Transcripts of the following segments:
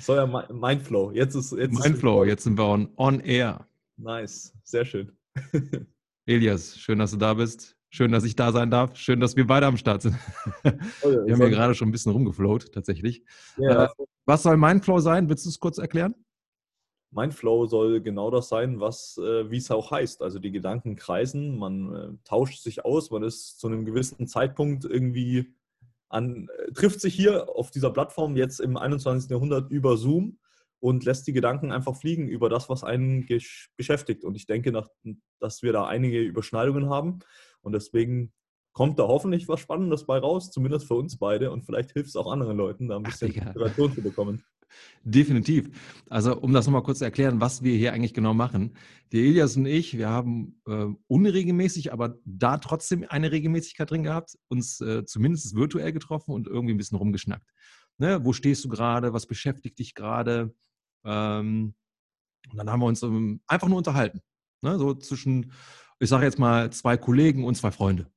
soll ja Mindflow. Jetzt ist jetzt Mindflow, jetzt sind wir on, on air. Nice, sehr schön. Elias, schön, dass du da bist. Schön, dass ich da sein darf. Schön, dass wir beide am Start sind. Oh ja, wir haben ja gerade schon ein bisschen rumgeflowt, tatsächlich. Ja. Äh, was soll Mindflow sein? Willst du es kurz erklären? Mindflow soll genau das sein, was, äh, wie es auch heißt. Also die Gedanken kreisen, man äh, tauscht sich aus, man ist zu einem gewissen Zeitpunkt irgendwie an, äh, trifft sich hier auf dieser Plattform jetzt im 21. Jahrhundert über Zoom und lässt die Gedanken einfach fliegen über das, was einen beschäftigt. Und ich denke, nach, dass wir da einige Überschneidungen haben. Und deswegen kommt da hoffentlich was Spannendes bei raus, zumindest für uns beide. Und vielleicht hilft es auch anderen Leuten, da ein bisschen Inspiration zu bekommen. Definitiv. Also um das nochmal kurz zu erklären, was wir hier eigentlich genau machen. Der Elias und ich, wir haben äh, unregelmäßig, aber da trotzdem eine Regelmäßigkeit drin gehabt, uns äh, zumindest virtuell getroffen und irgendwie ein bisschen rumgeschnackt. Ne? Wo stehst du gerade? Was beschäftigt dich gerade? Ähm, und dann haben wir uns ähm, einfach nur unterhalten. Ne? So zwischen, ich sage jetzt mal, zwei Kollegen und zwei Freunde.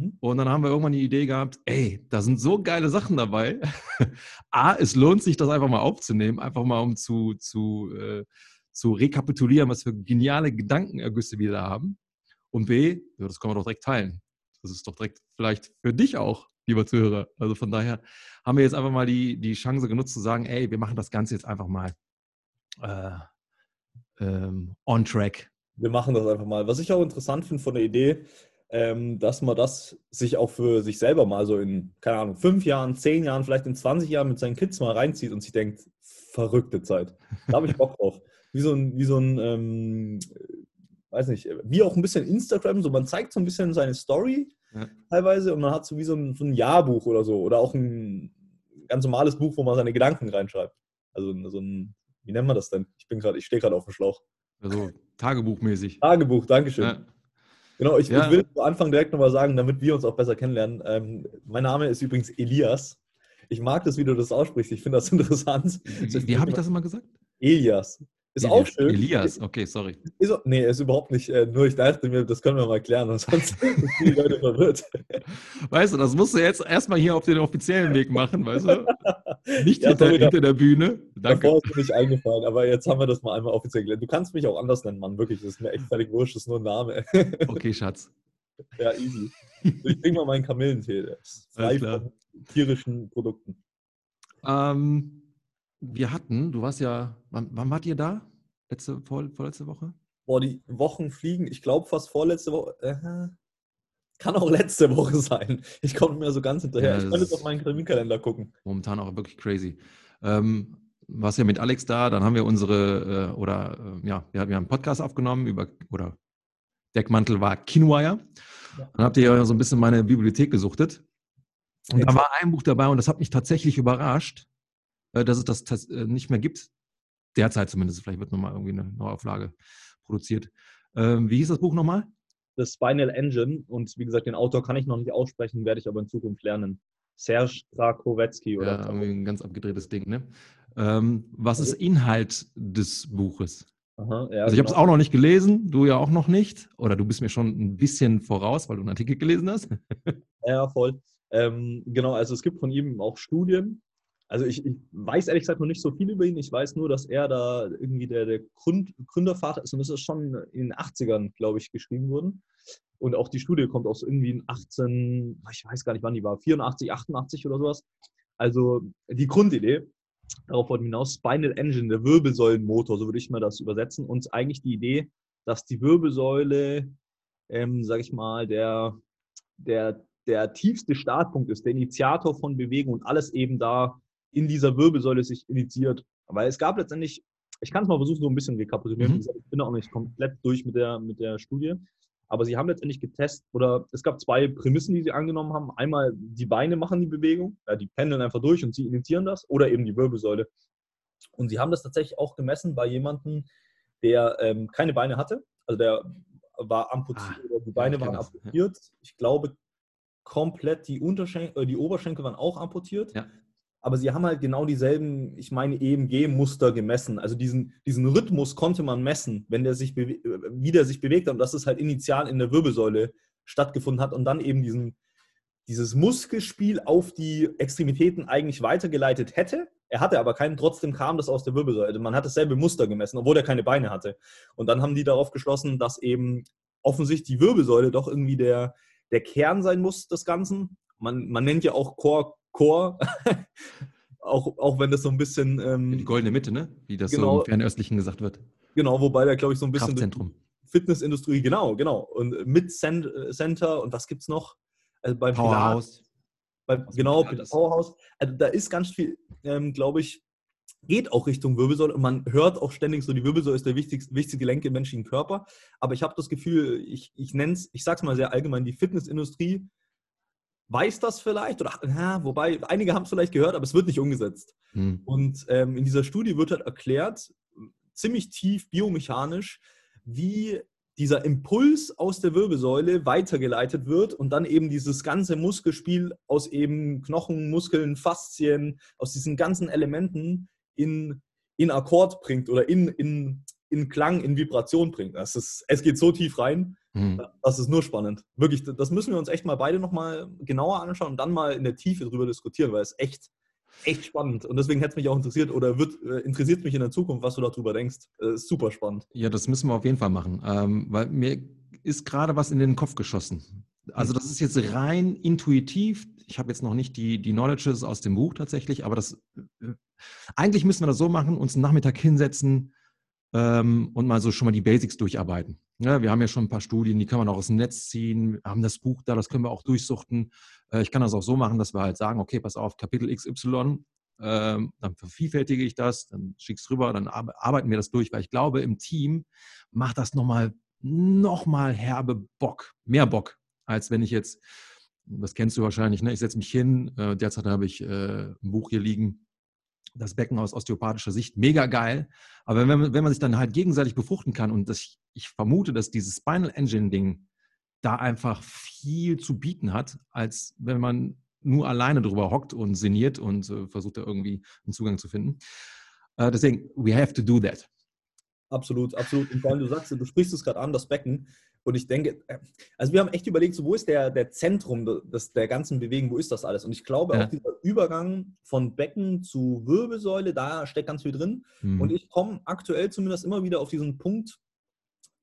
Mhm. Und dann haben wir irgendwann die Idee gehabt, ey, da sind so geile Sachen dabei. A, es lohnt sich, das einfach mal aufzunehmen, einfach mal um zu, zu, äh, zu rekapitulieren, was für geniale Gedankenergüsse wir da haben. Und B, ja, das können wir doch direkt teilen. Das ist doch direkt vielleicht für dich auch, lieber Zuhörer. Also von daher haben wir jetzt einfach mal die, die Chance genutzt zu sagen, ey, wir machen das Ganze jetzt einfach mal äh, ähm, on track. Wir machen das einfach mal. Was ich auch interessant finde von der Idee, ähm, dass man das sich auch für sich selber mal so in, keine Ahnung, fünf Jahren, zehn Jahren, vielleicht in 20 Jahren mit seinen Kids mal reinzieht und sich denkt, verrückte Zeit. Da habe ich Bock drauf. Wie so ein, wie so ein ähm, weiß nicht, wie auch ein bisschen Instagram, so man zeigt so ein bisschen seine Story ja. teilweise und man hat so wie so ein, so ein Jahrbuch oder so oder auch ein ganz normales Buch, wo man seine Gedanken reinschreibt. Also so ein, wie nennt man das denn? Ich bin gerade, ich stehe gerade auf dem Schlauch. Also Tagebuchmäßig. Tagebuch, Dankeschön. Ja. Genau, ich, ja. ich will zu Anfang direkt nochmal sagen, damit wir uns auch besser kennenlernen. Ähm, mein Name ist übrigens Elias. Ich mag das, wie du das aussprichst. Ich finde das interessant. Wie, wie habe ich das immer gesagt? Elias. Ist Elias. auch schön. Elias, okay, sorry. Ist, nee, ist überhaupt nicht. Äh, nur ich dachte mir, das können wir mal klären, sonst sind die Leute verwirrt. Weißt du, das musst du jetzt erstmal hier auf den offiziellen Weg machen, weißt du? Nicht ja, hinter, hinter, der Bühne. Danke. Davor ist mir nicht eingefallen, aber jetzt haben wir das mal einmal offiziell gelernt. Du kannst mich auch anders nennen, Mann, wirklich. Das ist mir echt völlig wurscht, das ist nur ein Name. Okay, Schatz. Ja, easy. Ich bring mal meinen Kamillentee. Frei von tierischen Produkten. Ähm wir hatten, du warst ja, wann, wann wart ihr da? Letzte, vor, vorletzte Woche? Boah, die Wochen fliegen, ich glaube fast vorletzte Woche. Äh, kann auch letzte Woche sein. Ich komme mir so ganz hinterher. Ja, ich könnte jetzt auf meinen Terminkalender gucken. Momentan auch wirklich crazy. Ähm, warst ja mit Alex da, dann haben wir unsere, äh, oder äh, ja, wir haben einen Podcast aufgenommen über, oder Deckmantel war Kinwire. Ja. Dann habt ihr ja so ein bisschen meine Bibliothek gesuchtet. Und da war ein Buch dabei und das hat mich tatsächlich überrascht. Äh, dass es das äh, nicht mehr gibt. Derzeit zumindest. Vielleicht wird nochmal irgendwie eine Neuauflage produziert. Ähm, wie hieß das Buch nochmal? The Spinal Engine. Und wie gesagt, den Autor kann ich noch nicht aussprechen, werde ich aber in Zukunft lernen. Serge Krakowski oder ja, irgendwie ein ganz abgedrehtes Ding, ne? Ähm, was ist Inhalt des Buches? Aha, ja, also ich habe es genau. auch noch nicht gelesen, du ja auch noch nicht. Oder du bist mir schon ein bisschen voraus, weil du einen Artikel gelesen hast. ja, voll. Ähm, genau, also es gibt von ihm auch Studien, also ich, ich, weiß ehrlich gesagt noch nicht so viel über ihn. Ich weiß nur, dass er da irgendwie der, der Grund, Gründervater ist und das ist schon in den 80ern, glaube ich, geschrieben worden. Und auch die Studie kommt aus irgendwie in 18, ich weiß gar nicht wann die war, 84, 88 oder sowas. Also die Grundidee, darauf wollten wir hinaus, Spinal Engine, der Wirbelsäulenmotor, so würde ich mal das übersetzen. Und eigentlich die Idee, dass die Wirbelsäule, ähm, sage ich mal, der, der, der tiefste Startpunkt ist, der Initiator von Bewegung und alles eben da in dieser Wirbelsäule sich initiiert. Weil es gab letztendlich, ich kann es mal versuchen, so ein bisschen rekapitulieren. Mhm. Ich bin auch nicht komplett durch mit der, mit der Studie. Aber sie haben letztendlich getestet, oder es gab zwei Prämissen, die sie angenommen haben. Einmal, die Beine machen die Bewegung, ja, die pendeln einfach durch und sie initiieren das, oder eben die Wirbelsäule. Und sie haben das tatsächlich auch gemessen bei jemandem, der ähm, keine Beine hatte. Also der war amputiert, ah, die Beine waren amputiert. Ja. Ich glaube, komplett die, Unterschenkel, äh, die Oberschenkel waren auch amputiert. Ja aber sie haben halt genau dieselben, ich meine, EMG-Muster gemessen. Also diesen, diesen Rhythmus konnte man messen, wenn der sich wie der sich bewegt hat. Und dass es halt initial in der Wirbelsäule stattgefunden hat und dann eben diesen, dieses Muskelspiel auf die Extremitäten eigentlich weitergeleitet hätte. Er hatte aber keinen, trotzdem kam das aus der Wirbelsäule. Also man hat dasselbe Muster gemessen, obwohl er keine Beine hatte. Und dann haben die darauf geschlossen, dass eben offensichtlich die Wirbelsäule doch irgendwie der, der Kern sein muss des Ganzen. Man, man nennt ja auch Core Core, auch, auch wenn das so ein bisschen. Ähm, die goldene Mitte, ne? Wie das genau, so im Fernöstlichen gesagt wird. Genau, wobei da, glaube ich, so ein bisschen. Kraftzentrum. Fitnessindustrie, genau, genau. Und mit Center und was gibt es noch? Also beim Powerhouse. Beim, genau, Powerhouse. Also da ist ganz viel, ähm, glaube ich, geht auch Richtung Wirbelsäule und man hört auch ständig so, die Wirbelsäule ist der wichtigste, wichtigste Gelenk im menschlichen Körper. Aber ich habe das Gefühl, ich, ich nenne es, ich sage es mal sehr allgemein, die Fitnessindustrie weiß das vielleicht, oder ja, wobei einige haben es vielleicht gehört, aber es wird nicht umgesetzt. Hm. Und ähm, in dieser Studie wird halt erklärt, ziemlich tief biomechanisch, wie dieser Impuls aus der Wirbelsäule weitergeleitet wird und dann eben dieses ganze Muskelspiel aus eben Knochen, Muskeln, Faszien, aus diesen ganzen Elementen in, in Akkord bringt oder in, in, in Klang, in Vibration bringt. Das ist, es geht so tief rein, mhm. das ist nur spannend. Wirklich, das müssen wir uns echt mal beide nochmal genauer anschauen und dann mal in der Tiefe drüber diskutieren, weil es echt, echt spannend. Und deswegen hätte es mich auch interessiert oder wird, äh, interessiert mich in der Zukunft, was du darüber denkst. Äh, super spannend. Ja, das müssen wir auf jeden Fall machen, ähm, weil mir ist gerade was in den Kopf geschossen. Also das ist jetzt rein intuitiv. Ich habe jetzt noch nicht die, die Knowledges aus dem Buch tatsächlich, aber das äh, eigentlich müssen wir das so machen, uns einen Nachmittag hinsetzen, ähm, und mal so schon mal die Basics durcharbeiten. Ja, wir haben ja schon ein paar Studien, die kann man auch aus dem Netz ziehen, wir haben das Buch da, das können wir auch durchsuchten. Äh, ich kann das auch so machen, dass wir halt sagen, okay, pass auf, Kapitel XY, ähm, dann vervielfältige ich das, dann schick's rüber, dann arbeiten wir das durch, weil ich glaube, im Team macht das nochmal noch mal herbe Bock, mehr Bock, als wenn ich jetzt, das kennst du wahrscheinlich, ne? ich setze mich hin, äh, derzeit habe ich äh, ein Buch hier liegen, das Becken aus osteopathischer Sicht mega geil. Aber wenn man, wenn man sich dann halt gegenseitig befruchten kann und das, ich vermute, dass dieses Spinal Engine Ding da einfach viel zu bieten hat, als wenn man nur alleine drüber hockt und sinniert und äh, versucht da irgendwie einen Zugang zu finden. Äh, deswegen, we have to do that. Absolut, absolut. Und vor allem, du sagst, du sprichst es gerade an, das Becken. Und ich denke, äh, also wir haben echt überlegt, so, wo ist der, der Zentrum des, der ganzen Bewegung, wo ist das alles? Und ich glaube, ja. auch dieser Übergang von Becken zu Wirbelsäule, da steckt ganz viel drin. Mhm. Und ich komme aktuell zumindest immer wieder auf diesen Punkt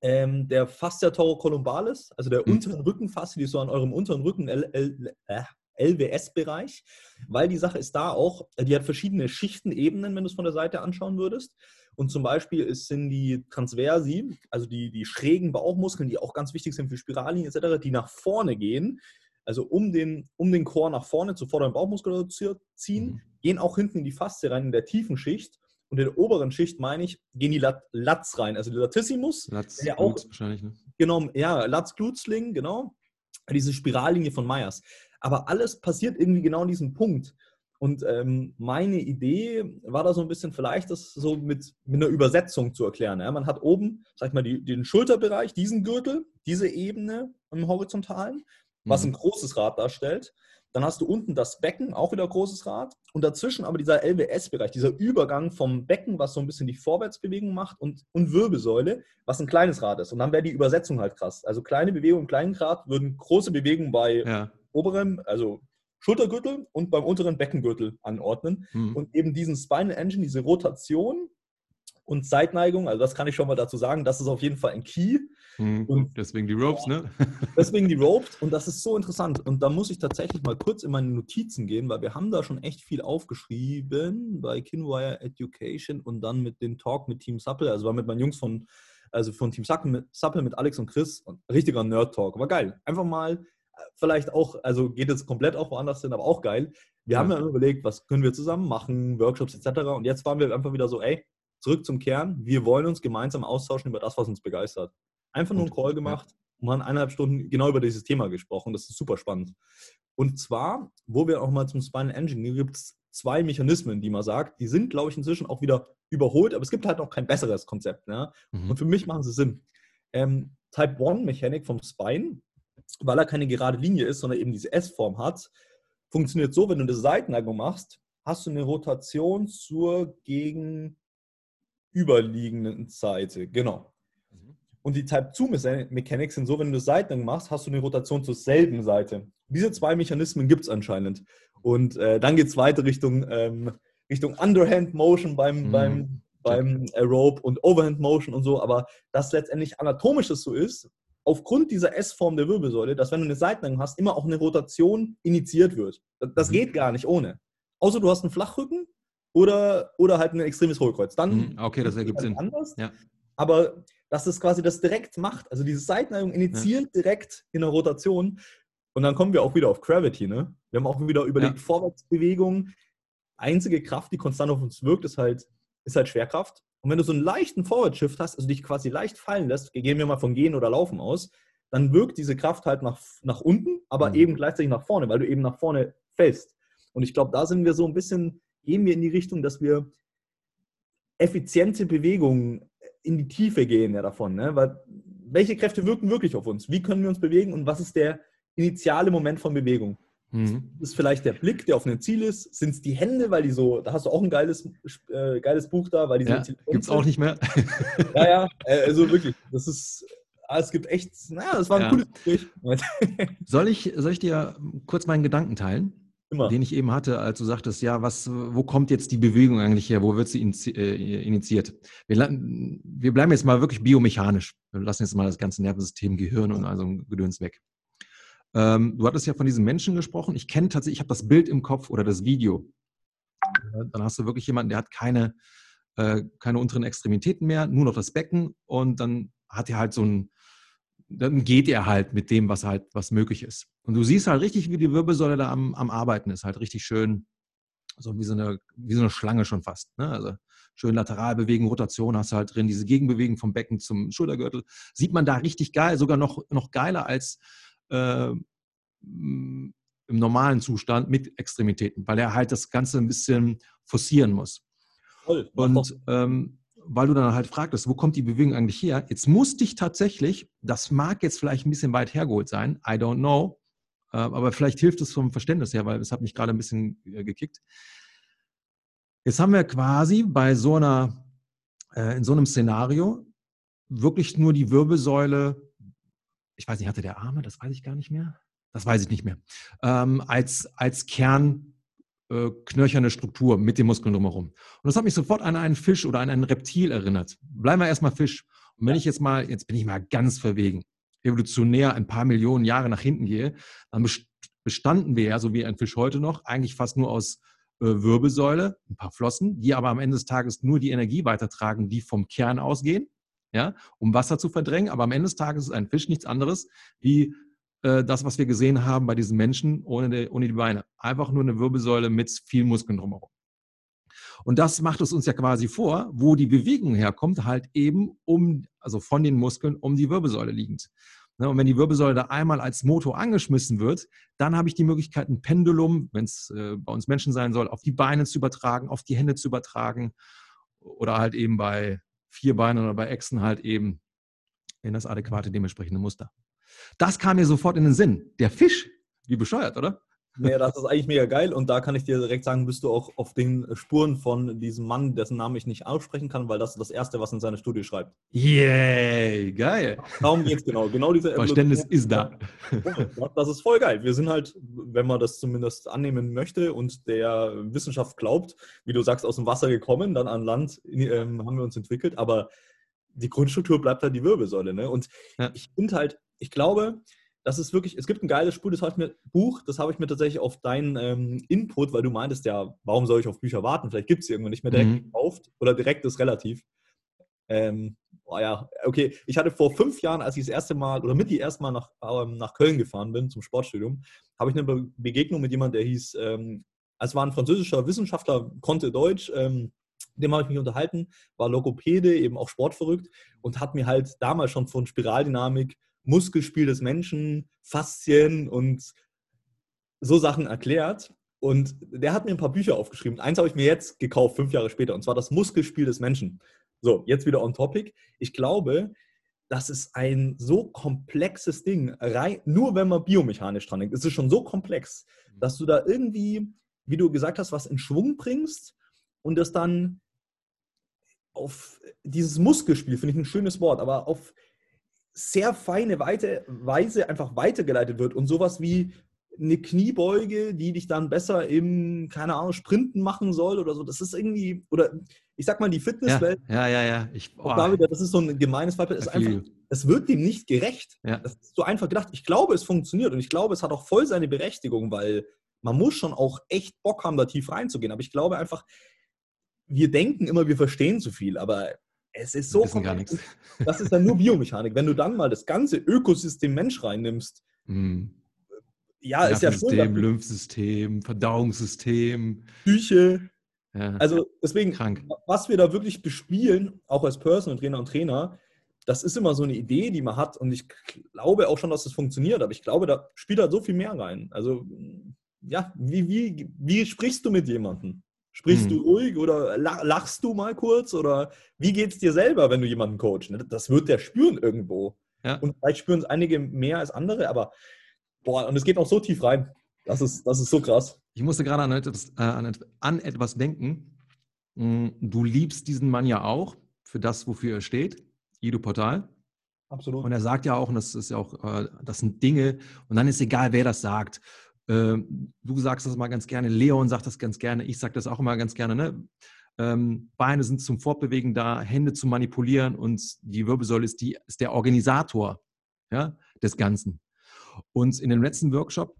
ähm, der Fascia taurocolumbalis, also der mhm. unteren Rückenfaszie, die ist so an eurem unteren Rücken, L, L, äh, LWS-Bereich, weil die Sache ist da auch, die hat verschiedene Schichten, Ebenen, wenn du es von der Seite anschauen würdest. Und zum Beispiel ist, sind die Transversi, also die, die schrägen Bauchmuskeln, die auch ganz wichtig sind für Spirallinien etc., die nach vorne gehen, also um den, um den Chor nach vorne zur vorderen Bauchmuskulatur ziehen, mhm. gehen auch hinten in die Faszie rein, in der tiefen Schicht. Und in der oberen Schicht, meine ich, gehen die Lat Lats rein, also die Latissimus. Latz, der auch, wahrscheinlich, ne? Genau, ja, Latz Glutzling, genau. Diese Spirallinie von Meyers. Aber alles passiert irgendwie genau an diesem Punkt. Und ähm, meine Idee war da so ein bisschen vielleicht, das so mit, mit einer Übersetzung zu erklären. Ja? Man hat oben, sag ich mal, die, den Schulterbereich, diesen Gürtel, diese Ebene im Horizontalen, was mhm. ein großes Rad darstellt. Dann hast du unten das Becken, auch wieder großes Rad. Und dazwischen aber dieser LWS-Bereich, dieser Übergang vom Becken, was so ein bisschen die Vorwärtsbewegung macht, und, und Wirbelsäule, was ein kleines Rad ist. Und dann wäre die Übersetzung halt krass. Also kleine Bewegung im kleinen Grad würden große Bewegungen bei ja. oberem, also Schultergürtel und beim unteren Beckengürtel anordnen. Mhm. Und eben diesen Spinal Engine, diese Rotation und Seitneigung, also das kann ich schon mal dazu sagen, das ist auf jeden Fall ein Key. Mhm. Und deswegen die Ropes, ne? deswegen die Ropes und das ist so interessant. Und da muss ich tatsächlich mal kurz in meine Notizen gehen, weil wir haben da schon echt viel aufgeschrieben bei Kinwire Education und dann mit dem Talk mit Team Supple, also war mit meinen Jungs von, also von Team Supple mit Alex und Chris, richtiger Nerd-Talk. War geil. Einfach mal vielleicht auch, also geht jetzt komplett auch woanders hin, aber auch geil. Wir ja. haben ja überlegt, was können wir zusammen machen, Workshops etc. Und jetzt waren wir einfach wieder so, ey, zurück zum Kern. Wir wollen uns gemeinsam austauschen über das, was uns begeistert. Einfach nur einen Call gemacht und haben eineinhalb Stunden genau über dieses Thema gesprochen. Das ist super spannend. Und zwar, wo wir auch mal zum Spinal Engine, gibt es zwei Mechanismen, die man sagt, die sind, glaube ich, inzwischen auch wieder überholt, aber es gibt halt noch kein besseres Konzept. Ne? Mhm. Und für mich machen sie Sinn. Ähm, Type 1 Mechanik vom Spine weil er keine gerade Linie ist, sondern eben diese S-Form hat, funktioniert so, wenn du eine Seitenneigung machst, hast du eine Rotation zur gegenüberliegenden Seite. Genau. Mhm. Und die Type-2-Mechanik sind so, wenn du eine Seitenneigung machst, hast du eine Rotation zur selben Seite. Diese zwei Mechanismen gibt es anscheinend. Und äh, dann geht es weiter Richtung ähm, Richtung Underhand Motion beim, mhm. beim, beim Aerobe und Overhand Motion und so, aber dass letztendlich anatomisch es so ist, aufgrund dieser S-Form der Wirbelsäule, dass wenn du eine Seitenneigung hast, immer auch eine Rotation initiiert wird. Das mhm. geht gar nicht ohne. Außer du hast einen Flachrücken oder, oder halt ein extremes Hohlkreuz. Dann mhm. okay, das ergibt halt Sinn. Anders. Ja. Aber dass es quasi das direkt macht, also diese Seitenneigung initiiert ja. direkt in der Rotation. Und dann kommen wir auch wieder auf Gravity. Ne? Wir haben auch wieder überlegt, ja. Vorwärtsbewegung. Einzige Kraft, die konstant auf uns wirkt, ist halt, ist halt Schwerkraft. Und wenn du so einen leichten Forward-Shift hast, also dich quasi leicht fallen lässt, gehen wir mal von Gehen oder Laufen aus, dann wirkt diese Kraft halt nach, nach unten, aber mhm. eben gleichzeitig nach vorne, weil du eben nach vorne fällst. Und ich glaube, da sind wir so ein bisschen, gehen wir in die Richtung, dass wir effiziente Bewegungen in die Tiefe gehen ja davon. Ne? Weil, welche Kräfte wirken wirklich auf uns? Wie können wir uns bewegen und was ist der initiale Moment von Bewegung? Mhm. Ist vielleicht der Blick, der auf ein Ziel ist? Sind es die Hände, weil die so, da hast du auch ein geiles, äh, geiles Buch da, weil die ja, so Gibt es auch nicht mehr. ja, ja, äh, also wirklich, das ist, ah, es gibt echt, naja, das war ein ja. cooles Gespräch. soll, ich, soll ich dir kurz meinen Gedanken teilen? Immer. Den ich eben hatte, als du sagtest, ja, was, wo kommt jetzt die Bewegung eigentlich her? Wo wird sie äh, initiiert? Wir, wir bleiben jetzt mal wirklich biomechanisch. Wir lassen jetzt mal das ganze Nervensystem, Gehirn und also Gedöns weg. Ähm, du hattest ja von diesem Menschen gesprochen. Ich kenne tatsächlich, ich habe das Bild im Kopf oder das Video. Dann hast du wirklich jemanden, der hat keine, äh, keine unteren Extremitäten mehr, nur noch das Becken und dann hat er halt so ein, dann geht er halt mit dem, was halt, was möglich ist. Und du siehst halt richtig, wie die Wirbelsäule da am, am Arbeiten ist, halt richtig schön, so wie so eine, wie so eine Schlange schon fast. Ne? Also schön lateral bewegen, Rotation hast du halt drin, diese Gegenbewegung vom Becken zum Schultergürtel. Sieht man da richtig geil, sogar noch, noch geiler als äh, im normalen Zustand mit Extremitäten, weil er halt das Ganze ein bisschen forcieren muss. Voll, und ähm, weil du dann halt fragtest, wo kommt die Bewegung eigentlich her? Jetzt musste ich tatsächlich, das mag jetzt vielleicht ein bisschen weit hergeholt sein, I don't know, äh, aber vielleicht hilft es vom Verständnis her, weil es hat mich gerade ein bisschen äh, gekickt. Jetzt haben wir quasi bei so einer, äh, in so einem Szenario wirklich nur die Wirbelsäule, ich weiß nicht, hatte der Arme, das weiß ich gar nicht mehr, das weiß ich nicht mehr, ähm, als, als Kern äh, knöcherne Struktur mit den Muskeln drumherum. Und das hat mich sofort an einen Fisch oder an ein Reptil erinnert. Bleiben wir erstmal Fisch. Und wenn ja. ich jetzt mal, jetzt bin ich mal ganz verwegen, evolutionär ein paar Millionen Jahre nach hinten gehe, dann bestanden wir ja, so wie ein Fisch heute noch, eigentlich fast nur aus äh, Wirbelsäule, ein paar Flossen, die aber am Ende des Tages nur die Energie weitertragen, die vom Kern ausgehen, ja, um Wasser zu verdrängen. Aber am Ende des Tages ist ein Fisch nichts anderes wie äh, das, was wir gesehen haben bei diesen Menschen ohne die, ohne die Beine. Einfach nur eine Wirbelsäule mit viel Muskeln drumherum. Und das macht es uns ja quasi vor, wo die Bewegung herkommt, halt eben um, also von den Muskeln um die Wirbelsäule liegend. Ne, und wenn die Wirbelsäule da einmal als Motor angeschmissen wird, dann habe ich die Möglichkeit, ein Pendulum, wenn es äh, bei uns Menschen sein soll, auf die Beine zu übertragen, auf die Hände zu übertragen oder halt eben bei vier Beinen oder bei Echsen halt eben in das adäquate dementsprechende Muster. Das kam mir sofort in den Sinn. Der Fisch, wie bescheuert, oder? Nee, das ist eigentlich mega geil und da kann ich dir direkt sagen, bist du auch auf den Spuren von diesem Mann, dessen Namen ich nicht aussprechen kann, weil das ist das Erste, was in seiner Studie schreibt. Yay, geil. Darum geht es genau. Genau diese Verständnis ist da. Das ist voll geil. Wir sind halt, wenn man das zumindest annehmen möchte und der Wissenschaft glaubt, wie du sagst, aus dem Wasser gekommen, dann an Land ähm, haben wir uns entwickelt, aber die Grundstruktur bleibt halt die Wirbelsäule. Ne? Und ja. ich finde halt, ich glaube, das ist wirklich, es gibt ein geiles Buch, das habe ich mir, Buch, das habe ich mir tatsächlich auf deinen ähm, Input, weil du meintest ja, warum soll ich auf Bücher warten? Vielleicht gibt es sie irgendwann nicht mehr direkt mhm. gekauft oder direkt ist relativ. Ähm, oh ja, okay. Ich hatte vor fünf Jahren, als ich das erste Mal oder mit die erste Mal nach, ähm, nach Köln gefahren bin zum Sportstudium, habe ich eine Be Begegnung mit jemandem, der hieß, ähm, es war ein französischer Wissenschaftler, konnte Deutsch, ähm, dem habe ich mich unterhalten, war Logopäde, eben auch sportverrückt und hat mir halt damals schon von Spiraldynamik Muskelspiel des Menschen, Faszien und so Sachen erklärt. Und der hat mir ein paar Bücher aufgeschrieben. Eins habe ich mir jetzt gekauft, fünf Jahre später, und zwar das Muskelspiel des Menschen. So, jetzt wieder on topic. Ich glaube, das ist ein so komplexes Ding, rein, nur wenn man biomechanisch dran denkt. Es ist schon so komplex, mhm. dass du da irgendwie, wie du gesagt hast, was in Schwung bringst und das dann auf dieses Muskelspiel, finde ich ein schönes Wort, aber auf sehr feine Weise einfach weitergeleitet wird und sowas wie eine Kniebeuge, die dich dann besser im, keine Ahnung, Sprinten machen soll oder so. Das ist irgendwie, oder ich sag mal, die Fitnesswelt. Ja, ja, ja. ja. Ich, oh, wieder, das ist so ein gemeines Beispiel. Ist einfach, es wird dem nicht gerecht. Ja. Das ist so einfach gedacht. Ich glaube, es funktioniert und ich glaube, es hat auch voll seine Berechtigung, weil man muss schon auch echt Bock haben, da tief reinzugehen. Aber ich glaube einfach, wir denken immer, wir verstehen zu viel, aber es ist so nichts. Das ist dann nur Biomechanik. Wenn du dann mal das ganze Ökosystem Mensch reinnimmst, mhm. ja, ist ja schon. Lymphsystem, Verdauungssystem, Psyche. Ja. Also deswegen, Krank. was wir da wirklich bespielen, auch als Personal Trainer und Trainer, das ist immer so eine Idee, die man hat. Und ich glaube auch schon, dass das funktioniert, aber ich glaube, da spielt halt so viel mehr rein. Also, ja, wie, wie, wie sprichst du mit jemandem? Sprichst hm. du ruhig oder lachst du mal kurz? Oder wie geht es dir selber, wenn du jemanden coachst? Ne, das wird der spüren irgendwo. Ja. Und vielleicht spüren es einige mehr als andere, aber boah, und es geht auch so tief rein. Das ist, das ist so krass. Ich musste gerade an etwas, äh, an, an etwas denken. Hm, du liebst diesen Mann ja auch für das, wofür er steht, Ido Portal. Absolut. Und er sagt ja auch, und das ist ja auch, äh, das sind Dinge, und dann ist egal, wer das sagt. Ähm, du sagst das mal ganz gerne, Leon sagt das ganz gerne, ich sage das auch immer ganz gerne. Ne? Ähm, Beine sind zum Fortbewegen da, Hände zum Manipulieren und die Wirbelsäule ist, die, ist der Organisator ja, des Ganzen. Und in dem letzten Workshop,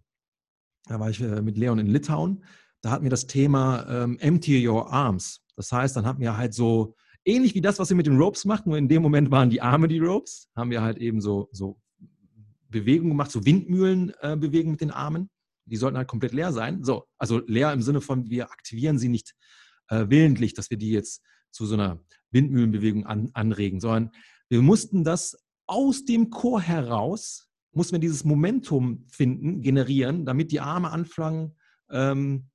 da war ich äh, mit Leon in Litauen, da hatten wir das Thema ähm, Empty Your Arms. Das heißt, dann hatten wir halt so, ähnlich wie das, was wir mit den Ropes machen, nur in dem Moment waren die Arme die Ropes, haben wir halt eben so, so Bewegungen gemacht, so Windmühlenbewegungen äh, mit den Armen die sollten halt komplett leer sein. So, also leer im Sinne von, wir aktivieren sie nicht äh, willentlich, dass wir die jetzt zu so einer Windmühlenbewegung an, anregen, sondern wir mussten das aus dem Chor heraus, mussten wir dieses Momentum finden, generieren, damit die Arme anfangen, ähm,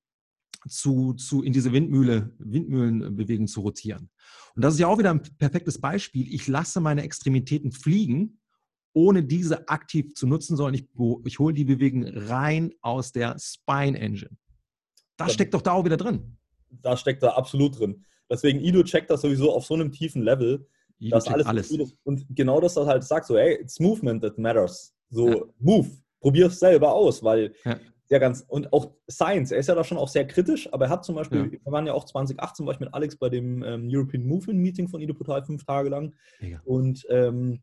zu, zu, in diese Windmühle, Windmühlenbewegung zu rotieren. Und das ist ja auch wieder ein perfektes Beispiel. Ich lasse meine Extremitäten fliegen ohne diese aktiv zu nutzen, sondern ich, ich hole die Bewegung rein aus der Spine Engine. Das steckt doch da auch wieder drin. Da steckt da absolut drin. Deswegen, Ido checkt das sowieso auf so einem tiefen Level. Ido dass alles, alles. Und genau das, was halt sagt, so, hey, it's movement that matters. So, ja. move, probier es selber aus, weil ja. der ganz, und auch Science, er ist ja da schon auch sehr kritisch, aber er hat zum Beispiel, ja. wir waren ja auch 2018, war ich mit Alex bei dem ähm, European Movement Meeting von Ido Portal fünf Tage lang. Und ähm,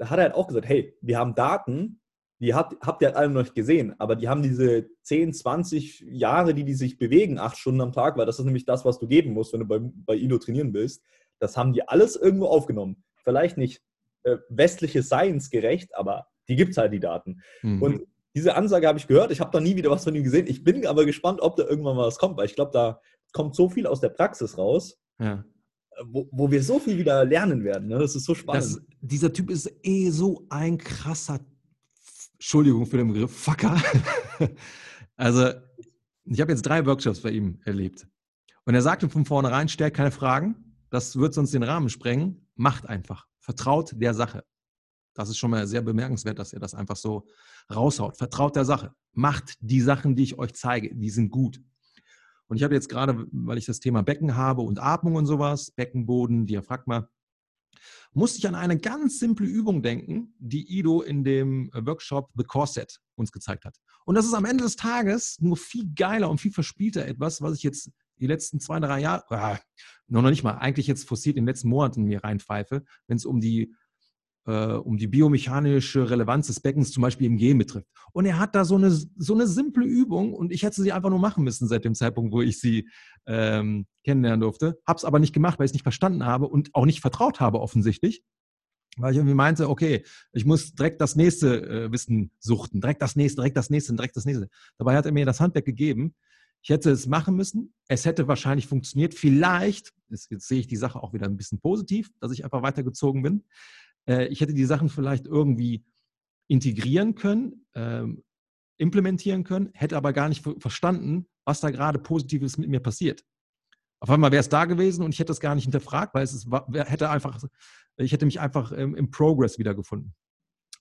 da hat er halt auch gesagt, hey, wir haben Daten, die habt, habt ihr halt alle noch nicht gesehen, aber die haben diese 10, 20 Jahre, die die sich bewegen, acht Stunden am Tag, weil das ist nämlich das, was du geben musst, wenn du bei, bei Ido trainieren willst. Das haben die alles irgendwo aufgenommen. Vielleicht nicht äh, westliche Science gerecht, aber die gibt es halt, die Daten. Mhm. Und diese Ansage habe ich gehört. Ich habe da nie wieder was von ihm gesehen. Ich bin aber gespannt, ob da irgendwann mal was kommt, weil ich glaube, da kommt so viel aus der Praxis raus. Ja wo, wo wir so viel wieder lernen werden. Ne? Das ist so spannend. Das, dieser Typ ist eh so ein krasser, Entschuldigung für den Begriff, Fucker. also, ich habe jetzt drei Workshops bei ihm erlebt. Und er sagte von vornherein, stellt keine Fragen, das wird sonst den Rahmen sprengen, macht einfach, vertraut der Sache. Das ist schon mal sehr bemerkenswert, dass er das einfach so raushaut. Vertraut der Sache. Macht die Sachen, die ich euch zeige, die sind gut. Und ich habe jetzt gerade, weil ich das Thema Becken habe und Atmung und sowas, Beckenboden, Diaphragma, musste ich an eine ganz simple Übung denken, die Ido in dem Workshop The Corset uns gezeigt hat. Und das ist am Ende des Tages nur viel geiler und viel verspielter etwas, was ich jetzt die letzten zwei, drei Jahre, äh, noch nicht mal, eigentlich jetzt forciert in den letzten Monaten mir reinpfeife, wenn es um die äh, um die biomechanische Relevanz des Beckens zum Beispiel im Gehen betrifft. Und er hat da so eine, so eine simple Übung und ich hätte sie einfach nur machen müssen seit dem Zeitpunkt, wo ich sie ähm, kennenlernen durfte. Habe es aber nicht gemacht, weil ich es nicht verstanden habe und auch nicht vertraut habe offensichtlich. Weil ich irgendwie meinte, okay, ich muss direkt das nächste äh, Wissen suchten, direkt das nächste, direkt das nächste, direkt das nächste. Dabei hat er mir das Handwerk gegeben. Ich hätte es machen müssen. Es hätte wahrscheinlich funktioniert. Vielleicht, jetzt, jetzt sehe ich die Sache auch wieder ein bisschen positiv, dass ich einfach weitergezogen bin. Äh, ich hätte die Sachen vielleicht irgendwie integrieren können, ähm, implementieren können, hätte aber gar nicht verstanden, was da gerade Positives mit mir passiert. Auf einmal wäre es da gewesen und ich hätte es gar nicht hinterfragt, weil es ist, hätte einfach, ich hätte mich einfach im, im Progress wiedergefunden.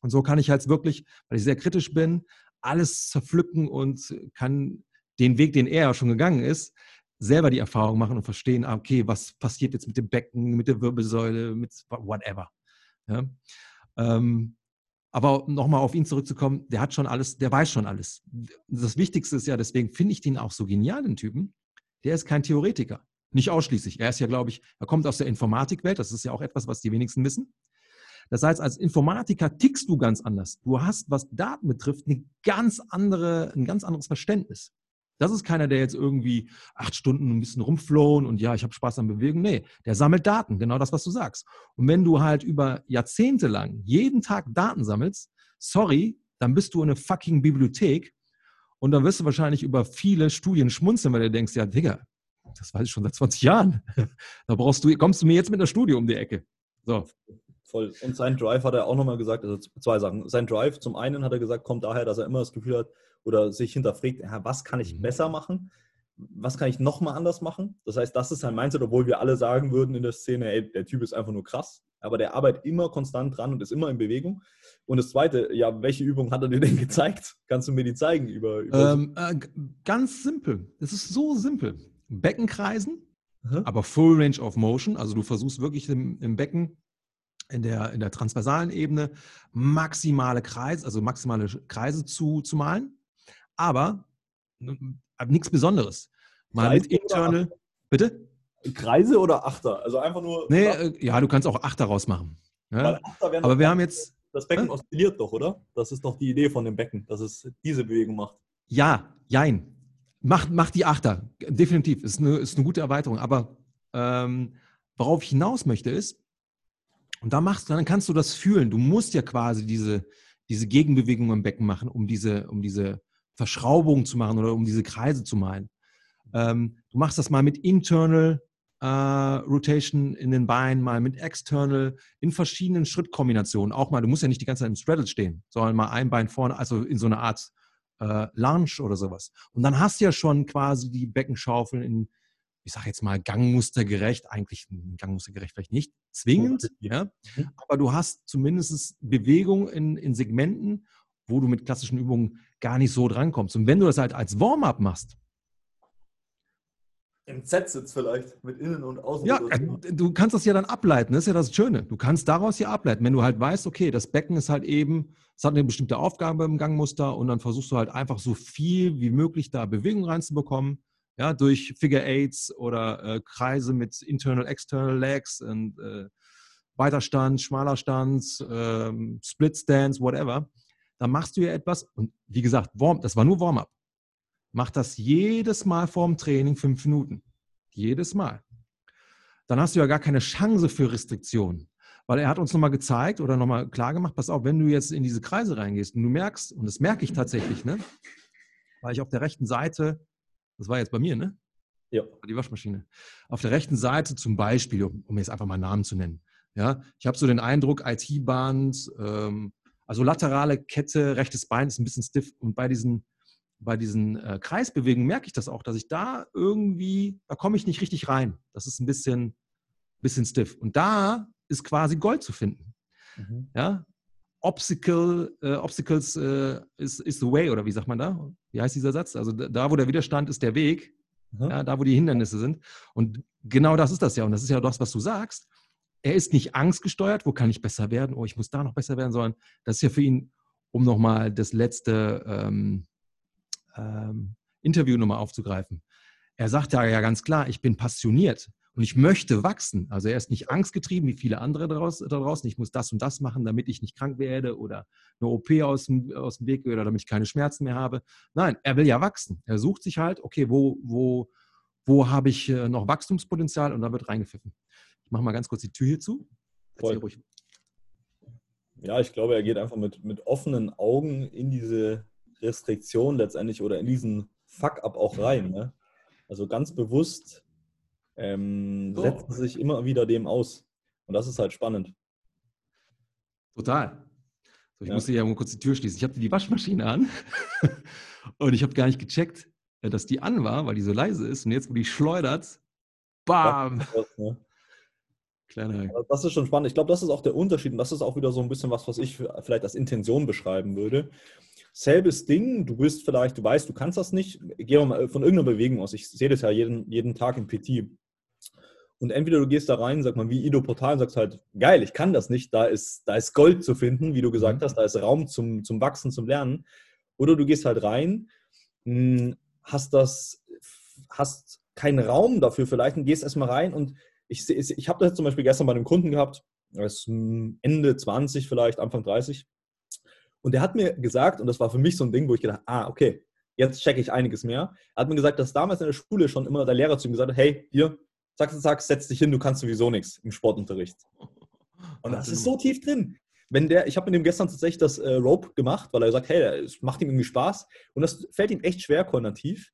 Und so kann ich halt wirklich, weil ich sehr kritisch bin, alles zerpflücken und kann den Weg, den er ja schon gegangen ist, selber die Erfahrung machen und verstehen, ah, okay, was passiert jetzt mit dem Becken, mit der Wirbelsäule, mit whatever. Ja? Ähm, Aber nochmal auf ihn zurückzukommen, der hat schon alles, der weiß schon alles. Das Wichtigste ist ja, deswegen finde ich den auch so genial, den Typen. Der ist kein Theoretiker. Nicht ausschließlich. Er ist ja, glaube ich, er kommt aus der Informatikwelt. Das ist ja auch etwas, was die wenigsten wissen. Das heißt, als Informatiker tickst du ganz anders. Du hast, was Daten betrifft, eine ganz andere, ein ganz anderes Verständnis. Das ist keiner, der jetzt irgendwie acht Stunden ein bisschen rumflohen und ja, ich habe Spaß an Bewegung. Nee, der sammelt Daten, genau das, was du sagst. Und wenn du halt über Jahrzehnte lang jeden Tag Daten sammelst, sorry, dann bist du eine fucking Bibliothek und dann wirst du wahrscheinlich über viele Studien schmunzeln, weil du denkst, ja, Digga, das weiß ich schon seit 20 Jahren. Da brauchst du, kommst du mir jetzt mit einer Studie um die Ecke. So. Voll. Und sein Drive hat er auch nochmal gesagt, also zwei Sachen. Sein Drive, zum einen hat er gesagt, kommt daher, dass er immer das Gefühl hat oder sich hinterfragt, ja, was kann ich mhm. besser machen? Was kann ich nochmal anders machen? Das heißt, das ist sein Mindset, obwohl wir alle sagen würden in der Szene, ey, der Typ ist einfach nur krass. Aber der arbeitet immer konstant dran und ist immer in Bewegung. Und das Zweite, ja, welche Übung hat er dir denn gezeigt? Kannst du mir die zeigen? Über, über ähm, äh, ganz simpel. Es ist so simpel. Beckenkreisen, mhm. aber Full Range of Motion. Also du versuchst wirklich im, im Becken in der, in der transversalen Ebene maximale Kreise, also maximale Kreise zu, zu malen, aber nichts Besonderes. Mal Kreise mit Internal. Bitte? Kreise oder Achter? Also einfach nur. Nee, äh, ja, du kannst auch Achter rausmachen. Ja? Achter aber wir haben jetzt. Das Becken äh? oszilliert doch, oder? Das ist doch die Idee von dem Becken, dass es diese Bewegung macht. Ja, jein. Mach, mach die Achter. Definitiv. Ist eine, ist eine gute Erweiterung. Aber ähm, worauf ich hinaus möchte, ist, und da machst du, dann kannst du das fühlen. Du musst ja quasi diese, diese Gegenbewegung im Becken machen, um diese, um diese Verschraubung zu machen oder um diese Kreise zu malen. Ähm, du machst das mal mit Internal äh, Rotation in den Beinen, mal mit External, in verschiedenen Schrittkombinationen. Auch mal, du musst ja nicht die ganze Zeit im Straddle stehen, sondern mal ein Bein vorne, also in so einer Art äh, Lunge oder sowas. Und dann hast du ja schon quasi die Beckenschaufeln in, ich sage jetzt mal, gangmustergerecht, eigentlich gangmustergerecht vielleicht nicht zwingend, ja, mhm. aber du hast zumindest Bewegung in, in Segmenten, wo du mit klassischen Übungen gar nicht so drankommst. Und wenn du das halt als Warm-up machst, im Z-Sitz vielleicht, mit Innen- und Außen. Ja, äh, du kannst das ja dann ableiten, das ist ja das Schöne. Du kannst daraus ja ableiten, wenn du halt weißt, okay, das Becken ist halt eben, es hat eine bestimmte Aufgabe im Gangmuster und dann versuchst du halt einfach so viel wie möglich da Bewegung reinzubekommen ja, durch Figure Eights oder äh, Kreise mit Internal, External Legs und äh, Weiterstand, schmaler Stand, ähm, Split Stance, whatever. Dann machst du ja etwas und wie gesagt, Warm, das war nur Warm-up. Mach das jedes Mal vorm Training fünf Minuten. Jedes Mal. Dann hast du ja gar keine Chance für Restriktionen. Weil er hat uns nochmal gezeigt oder nochmal klar gemacht, pass auf, wenn du jetzt in diese Kreise reingehst und du merkst, und das merke ich tatsächlich, ne, weil ich auf der rechten Seite das war jetzt bei mir, ne? Ja. Die Waschmaschine. Auf der rechten Seite zum Beispiel, um jetzt einfach mal Namen zu nennen. Ja, ich habe so den Eindruck, IT-Band, ähm, also laterale Kette, rechtes Bein ist ein bisschen stiff. Und bei diesen, bei diesen äh, Kreisbewegungen merke ich das auch, dass ich da irgendwie, da komme ich nicht richtig rein. Das ist ein bisschen, bisschen stiff. Und da ist quasi Gold zu finden. Mhm. Ja, Obstacle, äh, Obstacles äh, is, is the way, oder wie sagt man da? Wie heißt dieser Satz? Also da, wo der Widerstand ist, der Weg, mhm. ja, da, wo die Hindernisse sind. Und genau das ist das ja. Und das ist ja das, was du sagst. Er ist nicht angstgesteuert, wo kann ich besser werden? Oh, ich muss da noch besser werden, sondern das ist ja für ihn, um nochmal das letzte ähm, ähm, Interview nochmal aufzugreifen. Er sagt ja, ja ganz klar, ich bin passioniert. Und ich möchte wachsen. Also er ist nicht angstgetrieben wie viele andere da draußen. Ich muss das und das machen, damit ich nicht krank werde oder eine OP aus dem, aus dem Weg gehe oder damit ich keine Schmerzen mehr habe. Nein, er will ja wachsen. Er sucht sich halt, okay, wo, wo, wo habe ich äh, noch Wachstumspotenzial und da wird reingepfiffen. Ich mache mal ganz kurz die Tür hier zu. Ja, ich glaube, er geht einfach mit, mit offenen Augen in diese Restriktion letztendlich oder in diesen Fuck-up auch rein. Ne? Also ganz bewusst ähm, so. setzen sich immer wieder dem aus. Und das ist halt spannend. Total. So, ich ja. musste ja mal kurz die Tür schließen. Ich hatte die Waschmaschine an und ich habe gar nicht gecheckt, äh, dass die an war, weil die so leise ist. Und jetzt, wo die schleudert, bam! Ne? Kleiner. Das ist schon spannend. Ich glaube, das ist auch der Unterschied und das ist auch wieder so ein bisschen was, was ich vielleicht als Intention beschreiben würde. Selbes Ding, du bist vielleicht, du weißt, du kannst das nicht. Geh mal von irgendeiner Bewegung aus. Ich sehe das ja jeden, jeden Tag im PT. Und entweder du gehst da rein, sag mal, wie Ido Portal und sagst halt, geil, ich kann das nicht, da ist, da ist Gold zu finden, wie du gesagt mhm. hast, da ist Raum zum, zum Wachsen, zum Lernen. Oder du gehst halt rein, hm, hast das, hast keinen Raum dafür vielleicht und gehst erstmal rein und ich, ich habe das zum Beispiel gestern bei einem Kunden gehabt, ist Ende 20 vielleicht, Anfang 30. Und der hat mir gesagt, und das war für mich so ein Ding, wo ich gedacht ah, okay, jetzt checke ich einiges mehr. Er hat mir gesagt, dass damals in der Schule schon immer der Lehrer zu ihm gesagt hat, hey, hier, zack, zack, setz dich hin, du kannst sowieso nichts im Sportunterricht. Und das ist so tief drin. Wenn der, ich habe mit dem gestern tatsächlich das äh, Rope gemacht, weil er sagt, hey, es macht ihm irgendwie Spaß. Und das fällt ihm echt schwer koordinativ.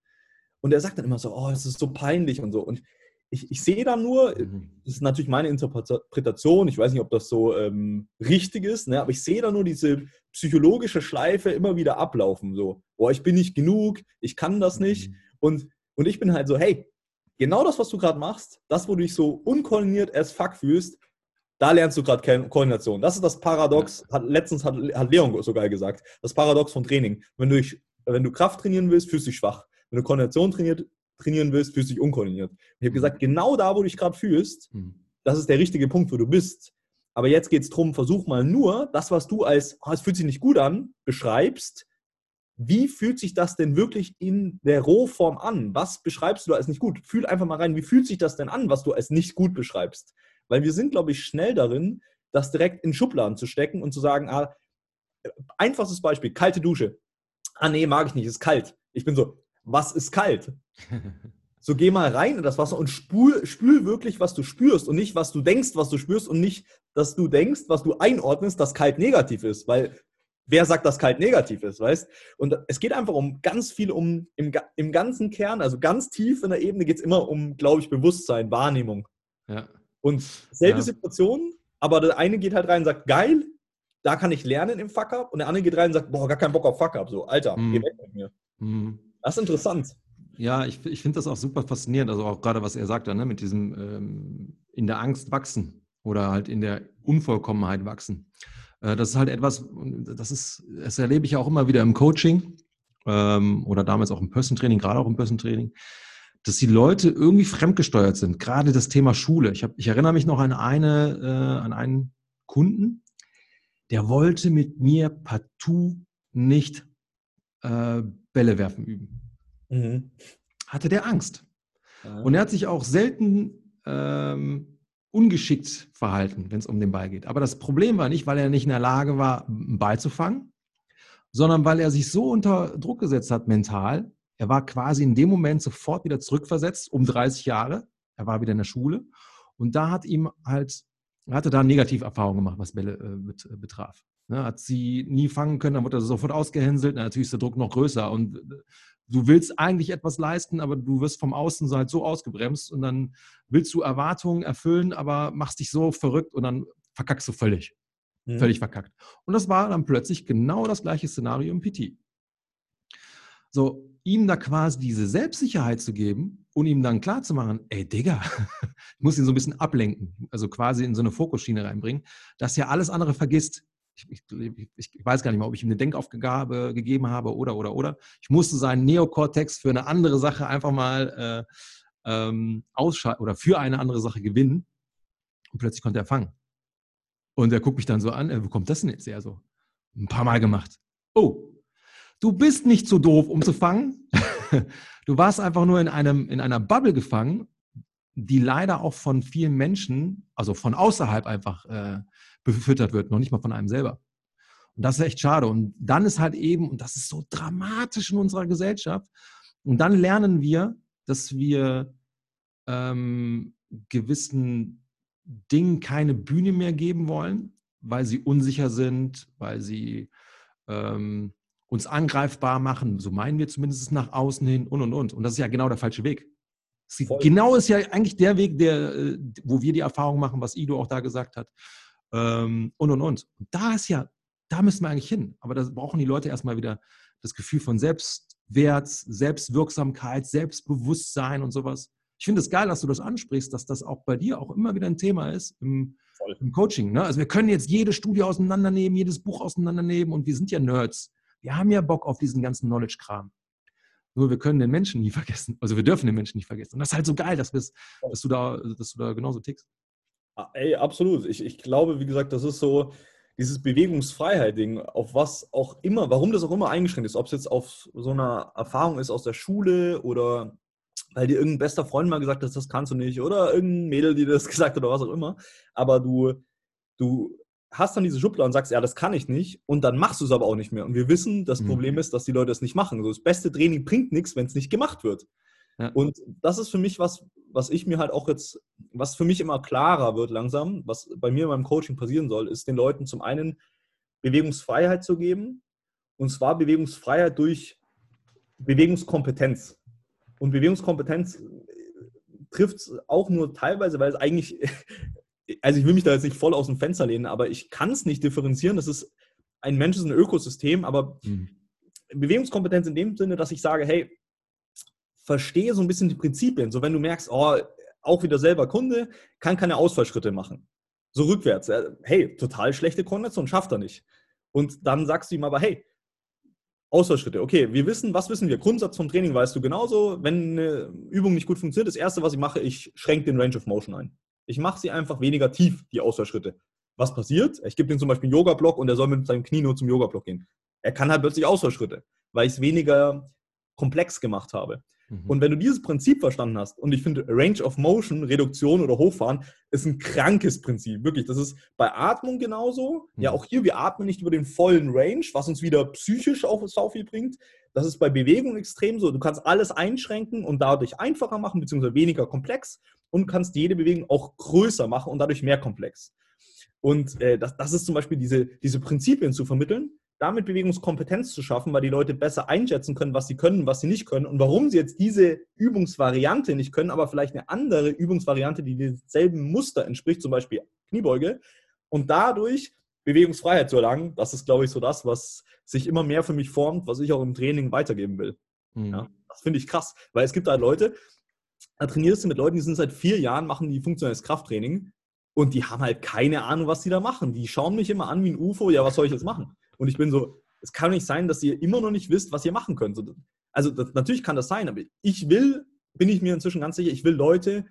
Und er sagt dann immer so, oh, es ist so peinlich und so. Und ich, ich sehe da nur, mhm. das ist natürlich meine Interpretation, ich weiß nicht, ob das so ähm, richtig ist, ne, aber ich sehe da nur diese psychologische Schleife immer wieder ablaufen. So, boah, ich bin nicht genug, ich kann das nicht. Mhm. Und, und ich bin halt so, hey, genau das, was du gerade machst, das, wo du dich so unkoordiniert as fuck fühlst, da lernst du gerade Koordination. Das ist das Paradox, hat, letztens hat, hat Leon so geil gesagt, das Paradox von Training. Wenn du, wenn du Kraft trainieren willst, fühlst du dich schwach. Wenn du Koordination trainiert, trainieren willst, fühlst du dich unkoordiniert. Und ich habe mhm. gesagt, genau da, wo du dich gerade fühlst, mhm. das ist der richtige Punkt, wo du bist. Aber jetzt geht es darum, versuch mal nur das, was du als, oh, es fühlt sich nicht gut an, beschreibst. Wie fühlt sich das denn wirklich in der Rohform an? Was beschreibst du als nicht gut? Fühl einfach mal rein, wie fühlt sich das denn an, was du als nicht gut beschreibst? Weil wir sind, glaube ich, schnell darin, das direkt in Schubladen zu stecken und zu sagen, ah, einfachstes Beispiel, kalte Dusche. Ah nee, mag ich nicht, ist kalt. Ich bin so, was ist kalt? So geh mal rein in das Wasser und spül, spül wirklich, was du spürst und nicht, was du denkst, was du spürst und nicht, dass du denkst, was du einordnest, dass kalt negativ ist, weil wer sagt, dass kalt negativ ist, weißt? Und es geht einfach um ganz viel um, im, im ganzen Kern, also ganz tief in der Ebene geht es immer um, glaube ich, Bewusstsein, Wahrnehmung. Ja. Und selbe ja. Situation, aber der eine geht halt rein und sagt, geil, da kann ich lernen im Fuck-Up und der andere geht rein und sagt, boah, gar keinen Bock auf Fuck-Up, so, Alter, mhm. geh weg mit mir. Mhm. Das ist interessant. Ja, ich, ich finde das auch super faszinierend, also auch gerade, was er sagt, ne, mit diesem ähm, in der Angst wachsen oder halt in der Unvollkommenheit wachsen. Äh, das ist halt etwas, das ist, das erlebe ich auch immer wieder im Coaching ähm, oder damals auch im Person-Training, gerade auch im Person-Training, dass die Leute irgendwie fremdgesteuert sind. Gerade das Thema Schule. Ich, hab, ich erinnere mich noch an, eine, äh, an einen Kunden, der wollte mit mir partout nicht äh, Bälle werfen üben. Mhm. Hatte der Angst. Und er hat sich auch selten ähm, ungeschickt verhalten, wenn es um den Ball geht. Aber das Problem war nicht, weil er nicht in der Lage war, einen Ball zu fangen, sondern weil er sich so unter Druck gesetzt hat mental. Er war quasi in dem Moment sofort wieder zurückversetzt, um 30 Jahre. Er war wieder in der Schule. Und da hat ihm halt, er hatte da Negativerfahrungen gemacht, was Bälle äh, betraf. Ne, hat sie nie fangen können, dann wurde er sofort ausgehänselt. Natürlich ist der Druck noch größer. Und äh, du willst eigentlich etwas leisten, aber du wirst vom Außen halt so ausgebremst und dann willst du Erwartungen erfüllen, aber machst dich so verrückt und dann verkackst du völlig. Mhm. Völlig verkackt. Und das war dann plötzlich genau das gleiche Szenario im PT. So, ihm da quasi diese Selbstsicherheit zu geben und ihm dann klar zu machen, ey Digga, ich muss ihn so ein bisschen ablenken, also quasi in so eine Fokusschiene reinbringen, dass er alles andere vergisst ich, ich, ich, weiß gar nicht mehr, ob ich ihm eine Denkaufgabe gegeben habe oder, oder, oder. Ich musste seinen Neokortex für eine andere Sache einfach mal äh, ähm, ausschalten oder für eine andere Sache gewinnen. Und plötzlich konnte er fangen. Und er guckt mich dann so an, äh, wo kommt das denn jetzt her so? Ein paar Mal gemacht. Oh, du bist nicht so doof, um zu fangen. du warst einfach nur in, einem, in einer Bubble gefangen, die leider auch von vielen Menschen, also von außerhalb einfach äh, befüttert wird, noch nicht mal von einem selber. Und das ist echt schade. Und dann ist halt eben, und das ist so dramatisch in unserer Gesellschaft, und dann lernen wir, dass wir ähm, gewissen Dingen keine Bühne mehr geben wollen, weil sie unsicher sind, weil sie ähm, uns angreifbar machen. So meinen wir zumindest nach außen hin und und und. Und das ist ja genau der falsche Weg. Genau ist ja eigentlich der Weg, der, äh, wo wir die Erfahrung machen, was Ido auch da gesagt hat ähm, und und und. Und da ist ja, da müssen wir eigentlich hin. Aber da brauchen die Leute erstmal wieder das Gefühl von Selbstwert, Selbstwirksamkeit, Selbstbewusstsein und sowas. Ich finde es geil, dass du das ansprichst, dass das auch bei dir auch immer wieder ein Thema ist im, im Coaching. Ne? Also wir können jetzt jede Studie auseinandernehmen, jedes Buch auseinandernehmen und wir sind ja Nerds. Wir haben ja Bock auf diesen ganzen Knowledge-Kram. Nur wir können den Menschen nie vergessen. Also wir dürfen den Menschen nicht vergessen. Und das ist halt so geil, dass, dass, du, da, dass du da genauso tickst. Ah, ey, absolut. Ich, ich glaube, wie gesagt, das ist so dieses Bewegungsfreiheit-Ding, auf was auch immer, warum das auch immer eingeschränkt ist, ob es jetzt auf so einer Erfahrung ist aus der Schule oder weil dir irgendein bester Freund mal gesagt hat, das kannst du nicht, oder irgendein Mädel, die das gesagt hat oder was auch immer. Aber du, du hast dann diese Schublade und sagst, ja, das kann ich nicht, und dann machst du es aber auch nicht mehr. Und wir wissen, das mhm. Problem ist, dass die Leute es nicht machen. Also das beste Training bringt nichts, wenn es nicht gemacht wird. Ja. Und das ist für mich was, was ich mir halt auch jetzt, was für mich immer klarer wird langsam, was bei mir in meinem Coaching passieren soll, ist den Leuten zum einen Bewegungsfreiheit zu geben, und zwar Bewegungsfreiheit durch Bewegungskompetenz. Und Bewegungskompetenz trifft es auch nur teilweise, weil es eigentlich also ich will mich da jetzt nicht voll aus dem Fenster lehnen, aber ich kann es nicht differenzieren. Das ist ein Mensch ist ein Ökosystem, aber mhm. Bewegungskompetenz in dem Sinne, dass ich sage, hey, verstehe so ein bisschen die Prinzipien. So wenn du merkst, oh, auch wieder selber Kunde, kann keine Ausfallschritte machen. So rückwärts. Hey, total schlechte Kondition, schafft er nicht. Und dann sagst du ihm aber, hey, Ausfallschritte. Okay, wir wissen, was wissen wir? Grundsatz vom Training weißt du genauso. Wenn eine Übung nicht gut funktioniert, das Erste, was ich mache, ich schränke den Range of Motion ein. Ich mache sie einfach weniger tief, die Ausfallschritte. Was passiert? Ich gebe ihm zum Beispiel einen Yoga-Block und er soll mit seinem Knie nur zum Yoga-Block gehen. Er kann halt plötzlich Ausfallschritte, weil ich es weniger komplex gemacht habe. Mhm. Und wenn du dieses Prinzip verstanden hast, und ich finde Range of Motion, Reduktion oder Hochfahren, ist ein krankes Prinzip. Wirklich, das ist bei Atmung genauso. Mhm. Ja, auch hier, wir atmen nicht über den vollen Range, was uns wieder psychisch auch so viel bringt. Das ist bei Bewegung extrem so. Du kannst alles einschränken und dadurch einfacher machen, beziehungsweise weniger komplex und kannst jede Bewegung auch größer machen und dadurch mehr komplex. Und äh, das, das ist zum Beispiel diese, diese Prinzipien zu vermitteln, damit Bewegungskompetenz zu schaffen, weil die Leute besser einschätzen können, was sie können, was sie nicht können und warum sie jetzt diese Übungsvariante nicht können, aber vielleicht eine andere Übungsvariante, die demselben Muster entspricht, zum Beispiel Kniebeuge, und dadurch Bewegungsfreiheit zu erlangen. Das ist, glaube ich, so das, was sich immer mehr für mich formt, was ich auch im Training weitergeben will. Mhm. Ja, das finde ich krass, weil es gibt halt Leute, da trainierst du mit Leuten, die sind seit vier Jahren, machen die funktionelles Krafttraining und die haben halt keine Ahnung, was die da machen. Die schauen mich immer an wie ein UFO, ja, was soll ich jetzt machen? Und ich bin so, es kann nicht sein, dass ihr immer noch nicht wisst, was ihr machen könnt. Also das, natürlich kann das sein, aber ich will, bin ich mir inzwischen ganz sicher, ich will Leute,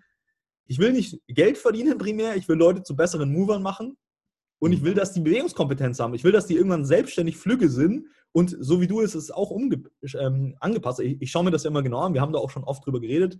ich will nicht Geld verdienen primär, ich will Leute zu besseren Movern machen und ich will, dass die Bewegungskompetenz haben. Ich will, dass die irgendwann selbstständig Flügge sind und so wie du es ist, auch ähm, angepasst. Ich, ich schaue mir das ja immer genau an. Wir haben da auch schon oft drüber geredet,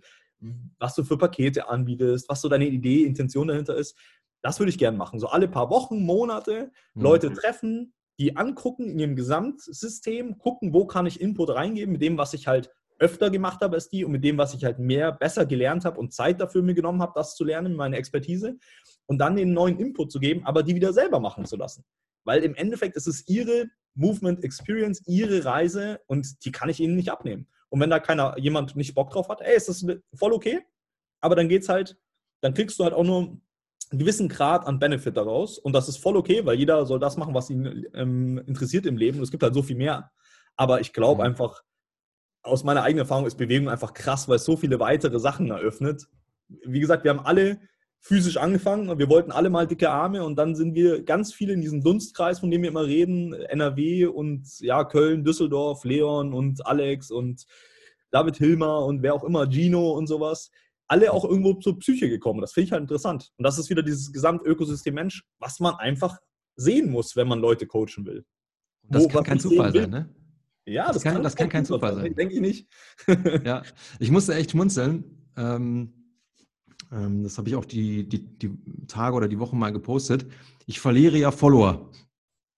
was du für Pakete anbietest, was so deine Idee, Intention dahinter ist. Das würde ich gerne machen. So alle paar Wochen, Monate mhm. Leute treffen, die angucken in ihrem Gesamtsystem, gucken, wo kann ich Input reingeben mit dem, was ich halt öfter gemacht habe als die und mit dem, was ich halt mehr besser gelernt habe und Zeit dafür mir genommen habe, das zu lernen, meine Expertise und dann den neuen Input zu geben, aber die wieder selber machen zu lassen. Weil im Endeffekt ist es ihre Movement Experience, ihre Reise und die kann ich ihnen nicht abnehmen. Und wenn da keiner, jemand nicht Bock drauf hat, ey, ist das voll okay, aber dann geht's halt, dann kriegst du halt auch nur einen gewissen Grad an Benefit daraus und das ist voll okay, weil jeder soll das machen, was ihn ähm, interessiert im Leben und es gibt halt so viel mehr. Aber ich glaube mhm. einfach, aus meiner eigenen Erfahrung ist Bewegung einfach krass, weil es so viele weitere Sachen eröffnet. Wie gesagt, wir haben alle physisch angefangen und wir wollten alle mal dicke Arme und dann sind wir ganz viele in diesem Dunstkreis, von dem wir immer reden, NRW und ja, Köln, Düsseldorf, Leon und Alex und David Hilmer und wer auch immer, Gino und sowas, alle auch irgendwo zur Psyche gekommen. Das finde ich halt interessant. Und das ist wieder dieses Gesamtökosystem Mensch, was man einfach sehen muss, wenn man Leute coachen will. Das Wo, kann kein Zufall sein, ne? Ja, das, das kann, kann, das kann kein Zufall sein. sein. Denke ich nicht. ja, ich musste echt schmunzeln. Ähm, ähm, das habe ich auch die, die, die Tage oder die Wochen mal gepostet. Ich verliere ja Follower.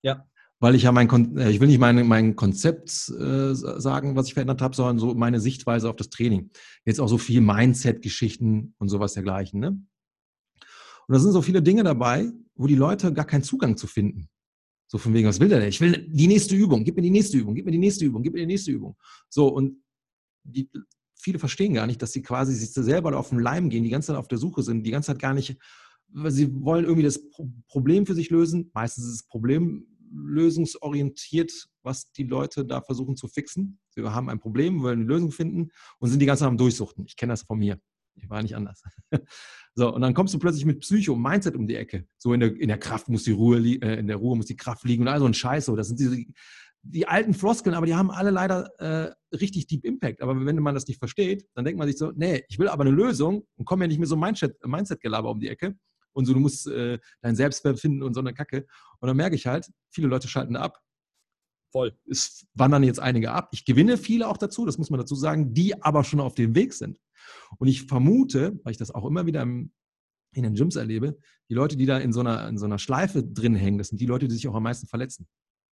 Ja. Weil ich ja mein, äh, ich will nicht mein, mein Konzept äh, sagen, was ich verändert habe, sondern so meine Sichtweise auf das Training. Jetzt auch so viel Mindset-Geschichten und sowas dergleichen. Ne? Und da sind so viele Dinge dabei, wo die Leute gar keinen Zugang zu finden. So von wegen, was will der denn? Ich will die nächste Übung, gib mir die nächste Übung, gib mir die nächste Übung, gib mir die nächste Übung. So, und die viele verstehen gar nicht, dass sie quasi sich selber auf den Leim gehen, die ganze Zeit auf der Suche sind, die ganze Zeit gar nicht, sie wollen irgendwie das Problem für sich lösen. Meistens ist es problemlösungsorientiert, was die Leute da versuchen zu fixen. Sie haben ein Problem, wollen eine Lösung finden und sind die ganze Zeit am Durchsuchten. Ich kenne das von mir. Ich war nicht anders. So, und dann kommst du plötzlich mit Psycho und Mindset um die Ecke. So in der, in der Kraft muss die Ruhe, äh, in der Ruhe muss die Kraft liegen und all so ein Scheiß. So, das sind diese die alten Floskeln, aber die haben alle leider äh, richtig Deep Impact. Aber wenn man das nicht versteht, dann denkt man sich so, nee, ich will aber eine Lösung und komme ja nicht mit so Mindset-Gelaber um die Ecke und so, du musst äh, dein Selbstwert finden und so eine Kacke. Und dann merke ich halt, viele Leute schalten ab. Voll. Es wandern jetzt einige ab. Ich gewinne viele auch dazu, das muss man dazu sagen, die aber schon auf dem Weg sind. Und ich vermute, weil ich das auch immer wieder im, in den Gyms erlebe, die Leute, die da in so, einer, in so einer Schleife drin hängen, das sind die Leute, die sich auch am meisten verletzen.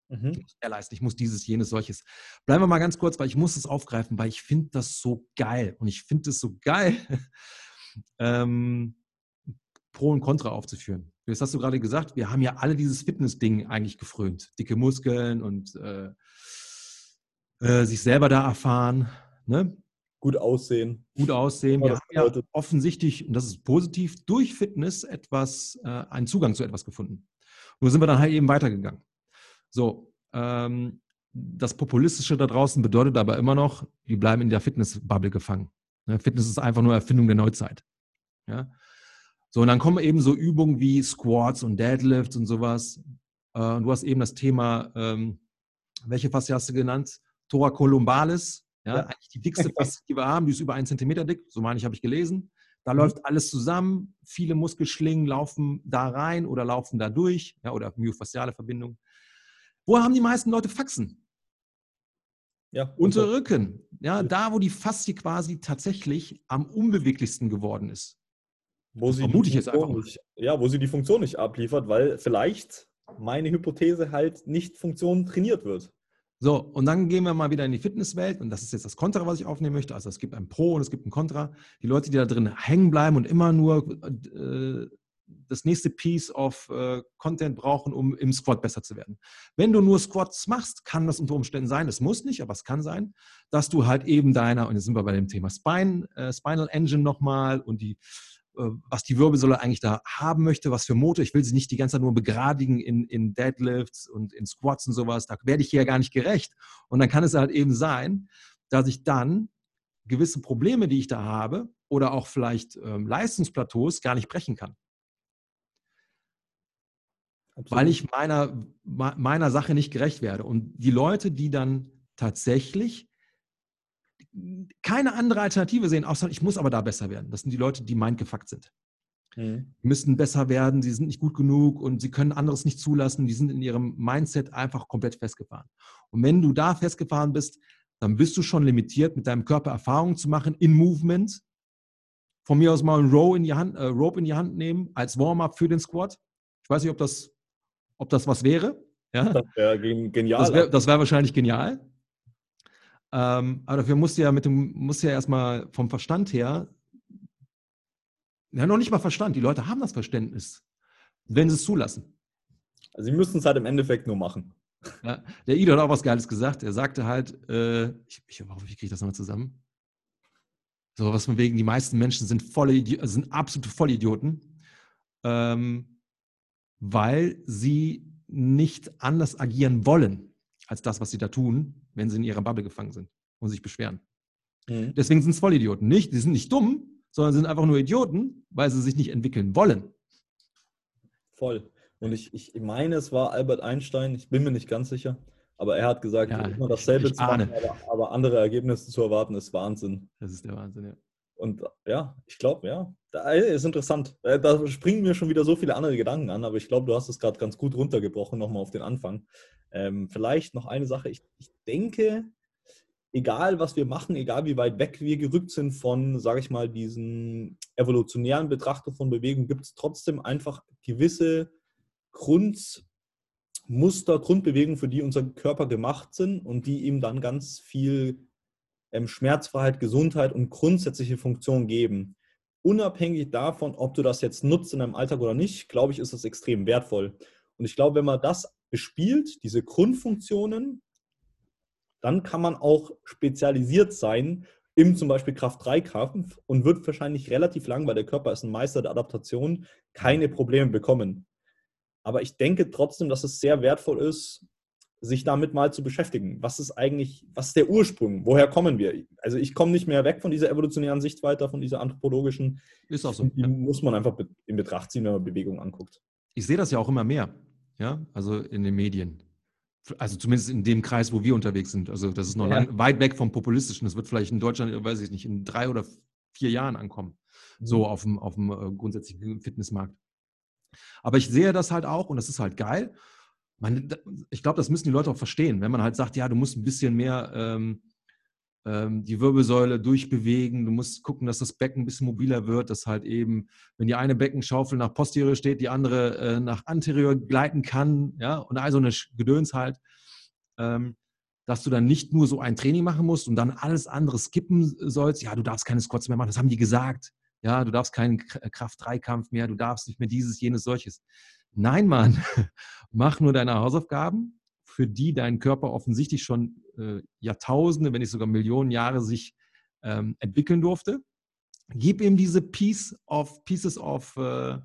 Mhm. Ich muss mehr leisten, ich muss dieses, jenes, solches. Bleiben wir mal ganz kurz, weil ich muss es aufgreifen, weil ich finde das so geil. Und ich finde es so geil, ähm, Pro und Contra aufzuführen. Jetzt hast du gerade gesagt, wir haben ja alle dieses Fitness-Ding eigentlich gefrönt. Dicke Muskeln und äh, äh, sich selber da erfahren. Ne? Gut aussehen. Gut aussehen. Wir haben ja offensichtlich, und das ist positiv, durch Fitness etwas, äh, einen Zugang zu etwas gefunden. Nur sind wir dann halt eben weitergegangen. So, ähm, das Populistische da draußen bedeutet aber immer noch, wir bleiben in der Fitness-Bubble gefangen. Ne? Fitness ist einfach nur Erfindung der Neuzeit. Ja? So, und dann kommen eben so Übungen wie Squats und Deadlifts und sowas. Äh, du hast eben das Thema, ähm, welche Faszie hast du genannt? Thoracolumbalis. Ja, ja. eigentlich die dickste Faszie, die wir haben, die ist über einen Zentimeter dick, so meine ich, habe ich gelesen. Da mhm. läuft alles zusammen, viele Muskelschlingen laufen da rein oder laufen da durch, ja, oder myofasziale Verbindung. Wo haben die meisten Leute Faxen? Ja, unter Rücken. Ja, da, wo die Faszie quasi tatsächlich am unbeweglichsten geworden ist. Wo sie vermute ich jetzt einfach nicht, ja, wo sie die Funktion nicht abliefert, weil vielleicht meine Hypothese halt nicht Funktion trainiert wird. So, und dann gehen wir mal wieder in die Fitnesswelt und das ist jetzt das Kontra, was ich aufnehmen möchte. Also es gibt ein Pro und es gibt ein Kontra. Die Leute, die da drin hängen bleiben und immer nur äh, das nächste Piece of äh, Content brauchen, um im Squat besser zu werden. Wenn du nur Squats machst, kann das unter Umständen sein, es muss nicht, aber es kann sein, dass du halt eben deiner, und jetzt sind wir bei dem Thema Spine, äh, Spinal Engine nochmal und die was die Wirbelsäule eigentlich da haben möchte, was für Motor. Ich will sie nicht die ganze Zeit nur begradigen in, in Deadlifts und in Squats und sowas. Da werde ich hier gar nicht gerecht. Und dann kann es halt eben sein, dass ich dann gewisse Probleme, die ich da habe, oder auch vielleicht ähm, Leistungsplateaus gar nicht brechen kann. Absolut. Weil ich meiner, meiner Sache nicht gerecht werde. Und die Leute, die dann tatsächlich keine andere Alternative sehen, außer ich muss aber da besser werden. Das sind die Leute, die mindgefuckt sind. Mhm. Die müssen besser werden, sie sind nicht gut genug und sie können anderes nicht zulassen. Die sind in ihrem Mindset einfach komplett festgefahren. Und wenn du da festgefahren bist, dann bist du schon limitiert, mit deinem Körper Erfahrungen zu machen in Movement. Von mir aus mal ein Row in die Hand, äh, Rope in die Hand nehmen als Warm-up für den Squat. Ich weiß nicht, ob das, ob das was wäre. Ja? Das wäre genial. Das wäre wär wahrscheinlich genial. Ähm, aber dafür musst du ja mit dem, musst ja erstmal vom Verstand her, ja, noch nicht mal Verstand, die Leute haben das Verständnis, wenn sie es zulassen. Also sie müssen es halt im Endeffekt nur machen. Ja, der Ido hat auch was Geiles gesagt. Er sagte halt, äh, ich, ich hoffe, ich kriege das nochmal zusammen. So was von wegen, die meisten Menschen sind volle, sind absolute Vollidioten, ähm, weil sie nicht anders agieren wollen als das, was sie da tun, wenn sie in ihrer Bubble gefangen sind und sich beschweren. Mhm. Deswegen sind es Vollidioten. Nicht, die sind nicht dumm, sondern sind einfach nur Idioten, weil sie sich nicht entwickeln wollen. Voll. Und ich, ich meine, es war Albert Einstein, ich bin mir nicht ganz sicher, aber er hat gesagt, ja, immer dasselbe zu machen, aber, aber, andere Ergebnisse zu erwarten, ist Wahnsinn. Das ist der Wahnsinn, ja. Und ja, ich glaube, ja, das ist interessant. Äh, da springen mir schon wieder so viele andere Gedanken an, aber ich glaube, du hast es gerade ganz gut runtergebrochen, nochmal auf den Anfang. Ähm, vielleicht noch eine Sache. Ich, ich, denke, egal was wir machen, egal wie weit weg wir gerückt sind von, sage ich mal, diesen evolutionären Betrachter von Bewegung, gibt es trotzdem einfach gewisse Grundmuster, Grundbewegungen, für die unser Körper gemacht sind und die ihm dann ganz viel ähm, Schmerzfreiheit, Gesundheit und grundsätzliche Funktion geben. Unabhängig davon, ob du das jetzt nutzt in deinem Alltag oder nicht, glaube ich, ist das extrem wertvoll. Und ich glaube, wenn man das bespielt, diese Grundfunktionen, dann kann man auch spezialisiert sein im zum Beispiel Kraft-3-Kampf und wird wahrscheinlich relativ lang, weil der Körper ist ein Meister der Adaptation, keine Probleme bekommen. Aber ich denke trotzdem, dass es sehr wertvoll ist, sich damit mal zu beschäftigen. Was ist eigentlich, was ist der Ursprung? Woher kommen wir? Also ich komme nicht mehr weg von dieser evolutionären Sicht weiter, von dieser anthropologischen. Ist auch so. Die ja. muss man einfach in Betracht ziehen, wenn man Bewegung anguckt. Ich sehe das ja auch immer mehr, ja, also in den Medien. Also zumindest in dem Kreis, wo wir unterwegs sind. Also das ist noch ja. lang, weit weg vom Populistischen. Das wird vielleicht in Deutschland, weiß ich nicht, in drei oder vier Jahren ankommen. Mhm. So auf dem, auf dem äh, grundsätzlichen Fitnessmarkt. Aber ich sehe das halt auch und das ist halt geil. Man, ich glaube, das müssen die Leute auch verstehen. Wenn man halt sagt, ja, du musst ein bisschen mehr ähm, ähm, die Wirbelsäule durchbewegen. Du musst gucken, dass das Becken ein bisschen mobiler wird, dass halt eben, wenn die eine Beckenschaufel nach posterior steht, die andere äh, nach anterior gleiten kann, ja, und also eine Gedöns halt, ähm, dass du dann nicht nur so ein Training machen musst und dann alles andere skippen sollst. Ja, du darfst keine Squats mehr machen, das haben die gesagt. Ja, du darfst keinen Kraft-3-Kampf mehr, du darfst nicht mehr dieses, jenes, solches. Nein, Mann, mach nur deine Hausaufgaben, für die dein Körper offensichtlich schon äh, Jahrtausende, wenn nicht sogar Millionen Jahre sich ähm, entwickeln durfte. Gib ihm diese Piece of, Pieces of, äh,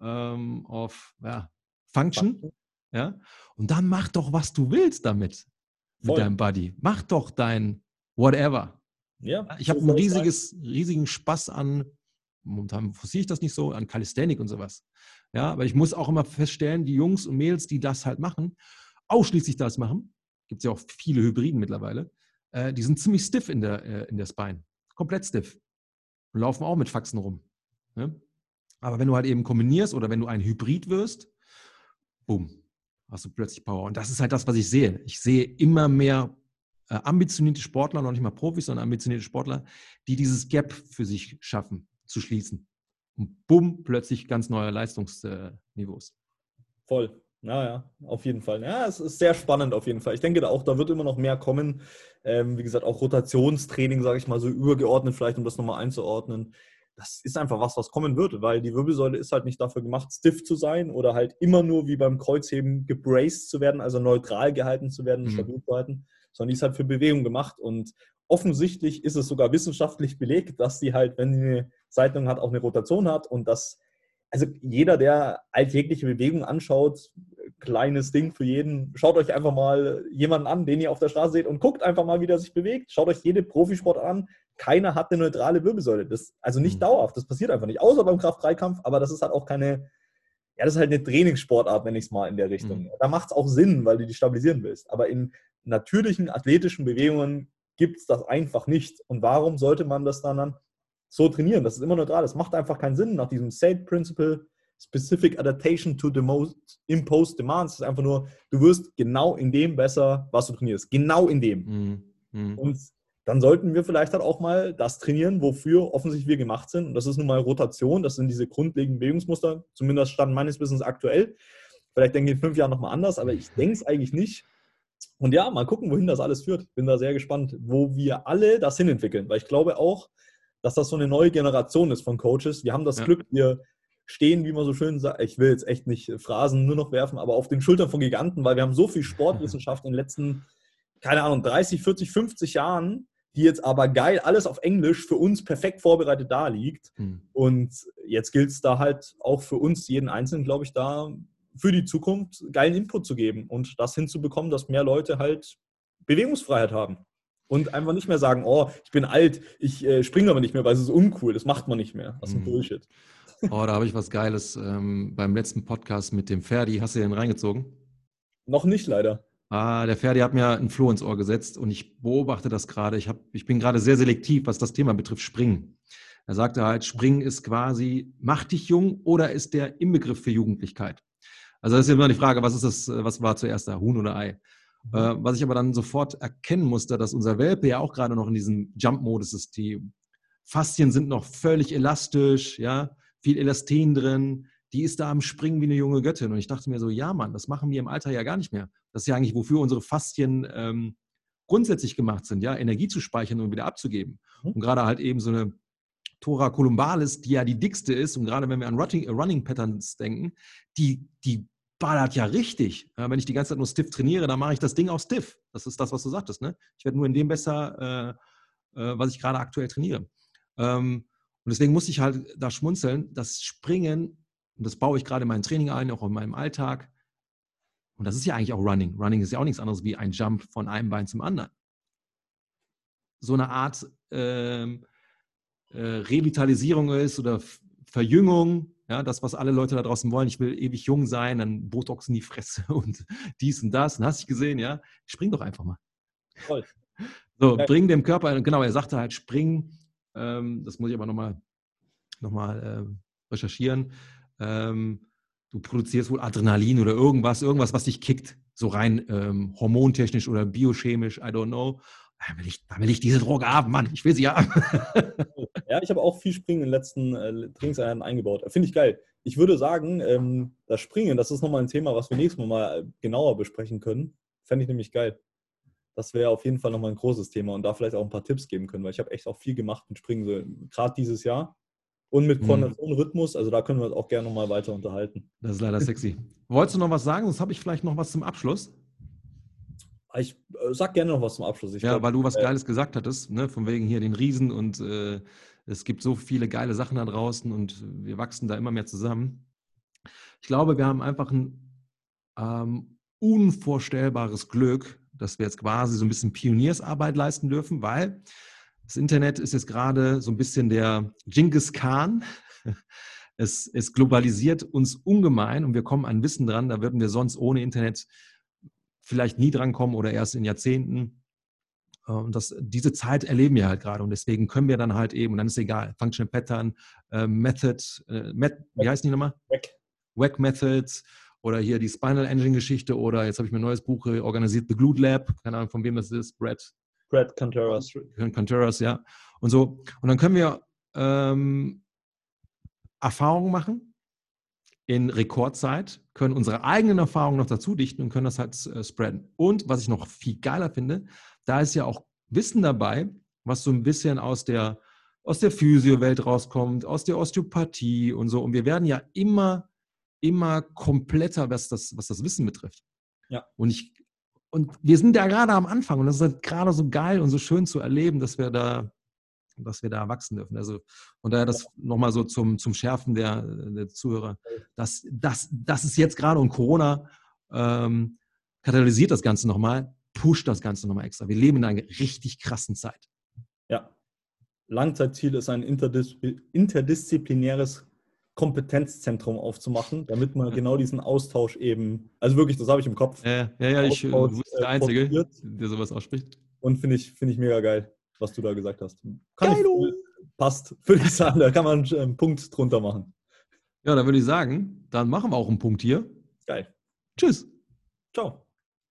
ähm, of ja, Function. Ja? Und dann mach doch, was du willst damit. Mit deinem Buddy. Mach doch dein whatever. Ja, ich habe einen riesiges, riesigen Spaß an, momentan forciere ich das nicht so, an Calisthenic und sowas. Ja, aber ich muss auch immer feststellen, die Jungs und Mädels, die das halt machen, ausschließlich das machen, gibt es ja auch viele Hybriden mittlerweile, äh, die sind ziemlich stiff in der, äh, in der Spine. Komplett stiff. Und laufen auch mit Faxen rum. Ne? Aber wenn du halt eben kombinierst oder wenn du ein Hybrid wirst, boom, hast du plötzlich Power. Und das ist halt das, was ich sehe. Ich sehe immer mehr äh, ambitionierte Sportler, noch nicht mal Profis, sondern ambitionierte Sportler, die dieses Gap für sich schaffen, zu schließen. Und bumm, plötzlich ganz neue Leistungsniveaus. Voll. Naja, auf jeden Fall. Ja, es ist sehr spannend auf jeden Fall. Ich denke da auch, da wird immer noch mehr kommen. Ähm, wie gesagt, auch Rotationstraining, sage ich mal, so übergeordnet vielleicht, um das nochmal einzuordnen. Das ist einfach was, was kommen wird, weil die Wirbelsäule ist halt nicht dafür gemacht, stiff zu sein oder halt immer nur wie beim Kreuzheben gebraced zu werden, also neutral gehalten zu werden, mhm. stabil zu halten, sondern die ist halt für Bewegung gemacht. Und offensichtlich ist es sogar wissenschaftlich belegt, dass die halt, wenn die eine Zeitung hat, auch eine Rotation hat und dass also jeder, der alltägliche Bewegung anschaut, kleines Ding für jeden. Schaut euch einfach mal jemanden an, den ihr auf der Straße seht und guckt einfach mal, wie der sich bewegt. Schaut euch jede Profisport an. Keiner hat eine neutrale Wirbelsäule. Das, also nicht mhm. dauerhaft, das passiert einfach nicht. Außer beim Kraft-3-Kampf, aber das ist halt auch keine, ja, das ist halt eine Trainingssportart, nenne ich es mal in der Richtung. Mhm. Da macht es auch Sinn, weil du die stabilisieren willst. Aber in natürlichen athletischen Bewegungen gibt es das einfach nicht. Und warum sollte man das dann so trainieren. Das ist immer neutral. Das macht einfach keinen Sinn nach diesem SAID-Principle, Specific Adaptation to the most imposed demands. Das ist einfach nur, du wirst genau in dem besser, was du trainierst. Genau in dem. Mhm. Mhm. Und dann sollten wir vielleicht halt auch mal das trainieren, wofür offensichtlich wir gemacht sind. Und das ist nun mal Rotation. Das sind diese grundlegenden Bewegungsmuster, zumindest stand meines Wissens aktuell. Vielleicht denke ich in fünf Jahren nochmal anders, aber ich denke es eigentlich nicht. Und ja, mal gucken, wohin das alles führt. Bin da sehr gespannt, wo wir alle das hin entwickeln. Weil ich glaube auch, dass das so eine neue Generation ist von Coaches. Wir haben das ja. Glück, wir stehen, wie man so schön sagt, ich will jetzt echt nicht Phrasen nur noch werfen, aber auf den Schultern von Giganten, weil wir haben so viel Sportwissenschaft in den letzten, keine Ahnung, 30, 40, 50 Jahren, die jetzt aber geil alles auf Englisch für uns perfekt vorbereitet da liegt. Mhm. Und jetzt gilt es da halt auch für uns, jeden Einzelnen, glaube ich, da für die Zukunft geilen Input zu geben und das hinzubekommen, dass mehr Leute halt Bewegungsfreiheit haben und einfach nicht mehr sagen, oh, ich bin alt, ich äh, springe aber nicht mehr, weil es ist uncool, das macht man nicht mehr. Das ist ein mhm. Bullshit. Oh, da habe ich was Geiles ähm, beim letzten Podcast mit dem Ferdi. Hast du den reingezogen? Noch nicht, leider. Ah, der Ferdi hat mir ein Floh ins Ohr gesetzt und ich beobachte das gerade. Ich, ich bin gerade sehr selektiv, was das Thema betrifft, Springen. Er sagte halt, Springen ist quasi, macht dich jung oder ist der Inbegriff für Jugendlichkeit? Also das ist immer die Frage, was ist das, was war zuerst da, Huhn oder Ei? Mhm. Äh, was ich aber dann sofort erkennen musste, dass unser Welpe ja auch gerade noch in diesem Jump-Modus ist. Die Faszien sind noch völlig elastisch, ja, viel Elastin drin. Die ist da am Springen wie eine junge Göttin. Und ich dachte mir so, ja, Mann, das machen wir im Alter ja gar nicht mehr. Das ist ja eigentlich, wofür unsere Faszien ähm, grundsätzlich gemacht sind, ja, Energie zu speichern und wieder abzugeben. Mhm. Und gerade halt eben so eine Tora columbalis, die ja die dickste ist, und gerade wenn wir an Running, Running Patterns denken, die, die ballert ja richtig. Ja, wenn ich die ganze Zeit nur stiff trainiere, dann mache ich das Ding auch stiff. Das ist das, was du sagtest. Ne? Ich werde nur in dem besser, äh, äh, was ich gerade aktuell trainiere. Ähm, und deswegen muss ich halt da schmunzeln, das Springen, und das baue ich gerade in mein Training ein, auch in meinem Alltag. Und das ist ja eigentlich auch Running. Running ist ja auch nichts anderes wie ein Jump von einem Bein zum anderen. So eine Art ähm, äh, Revitalisierung ist oder Verjüngung, Ja, das, was alle Leute da draußen wollen. Ich will ewig jung sein, dann Botox in die Fresse und dies und das. Und hast du gesehen, ja? Spring doch einfach mal. Toll. So, ja. bring dem Körper, genau, er sagte halt, spring. Ähm, das muss ich aber nochmal noch mal, äh, recherchieren. Ähm, du produzierst wohl Adrenalin oder irgendwas, irgendwas, was dich kickt, so rein ähm, hormontechnisch oder biochemisch, I don't know. Da will, ich, will ich diese Droge haben, Mann. Ich will sie haben. ja, ich habe auch viel Springen in den letzten äh, Trainingseinheiten eingebaut. Finde ich geil. Ich würde sagen, ähm, das Springen, das ist nochmal ein Thema, was wir nächstes Mal äh, genauer besprechen können. Fände ich nämlich geil. Das wäre auf jeden Fall nochmal ein großes Thema und da vielleicht auch ein paar Tipps geben können, weil ich habe echt auch viel gemacht mit Springen, so, gerade dieses Jahr. Und mit mhm. Koordination, Rhythmus, also da können wir uns auch gerne nochmal weiter unterhalten. Das ist leider sexy. Wolltest du noch was sagen? Sonst habe ich vielleicht noch was zum Abschluss. Ich äh, sag gerne noch was zum Abschluss. Ich ja, glaub, weil du was äh, Geiles gesagt hattest, ne? von wegen hier den Riesen und äh, es gibt so viele geile Sachen da draußen und wir wachsen da immer mehr zusammen. Ich glaube, wir haben einfach ein ähm, unvorstellbares Glück, dass wir jetzt quasi so ein bisschen Pioniersarbeit leisten dürfen, weil das Internet ist jetzt gerade so ein bisschen der Genghis Khan. Es, es globalisiert uns ungemein und wir kommen an Wissen dran, da würden wir sonst ohne Internet vielleicht nie drankommen oder erst in Jahrzehnten. Äh, und das, diese Zeit erleben wir halt gerade und deswegen können wir dann halt eben, und dann ist egal, Functional Pattern, äh, Method, äh, Met, wie heißt die nochmal? Wack. Wack Methods oder hier die Spinal Engine Geschichte oder jetzt habe ich mir ein neues Buch organisiert, The Glute Lab, keine Ahnung von wem das ist, Brad Brad Contreras. Contreras, ja. Und so. Und dann können wir ähm, Erfahrungen machen in Rekordzeit, können unsere eigenen Erfahrungen noch dazu dichten und können das halt äh, spreaden. Und was ich noch viel geiler finde, da ist ja auch Wissen dabei, was so ein bisschen aus der, aus der Physio-Welt rauskommt, aus der Osteopathie und so. Und wir werden ja immer, immer kompletter, was das, was das Wissen betrifft. Ja. Und ich und wir sind ja gerade am Anfang und das ist halt gerade so geil und so schön zu erleben, dass wir da, dass wir da wachsen dürfen. Also von daher das nochmal so zum, zum Schärfen der, der Zuhörer. Das, das, das ist jetzt gerade und Corona ähm, katalysiert das Ganze nochmal, pusht das Ganze nochmal extra. Wir leben in einer richtig krassen Zeit. Ja. Langzeitziel ist ein interdisziplinäres Kompetenzzentrum aufzumachen, damit man genau diesen Austausch eben, also wirklich, das habe ich im Kopf. Ja, ja, ja ich du bist der äh, Einzige, der sowas ausspricht. Und finde ich, find ich mega geil, was du da gesagt hast. Kann ich, passt, würde ich sagen, da kann man einen Punkt drunter machen. Ja, dann würde ich sagen, dann machen wir auch einen Punkt hier. Geil. Tschüss. Ciao.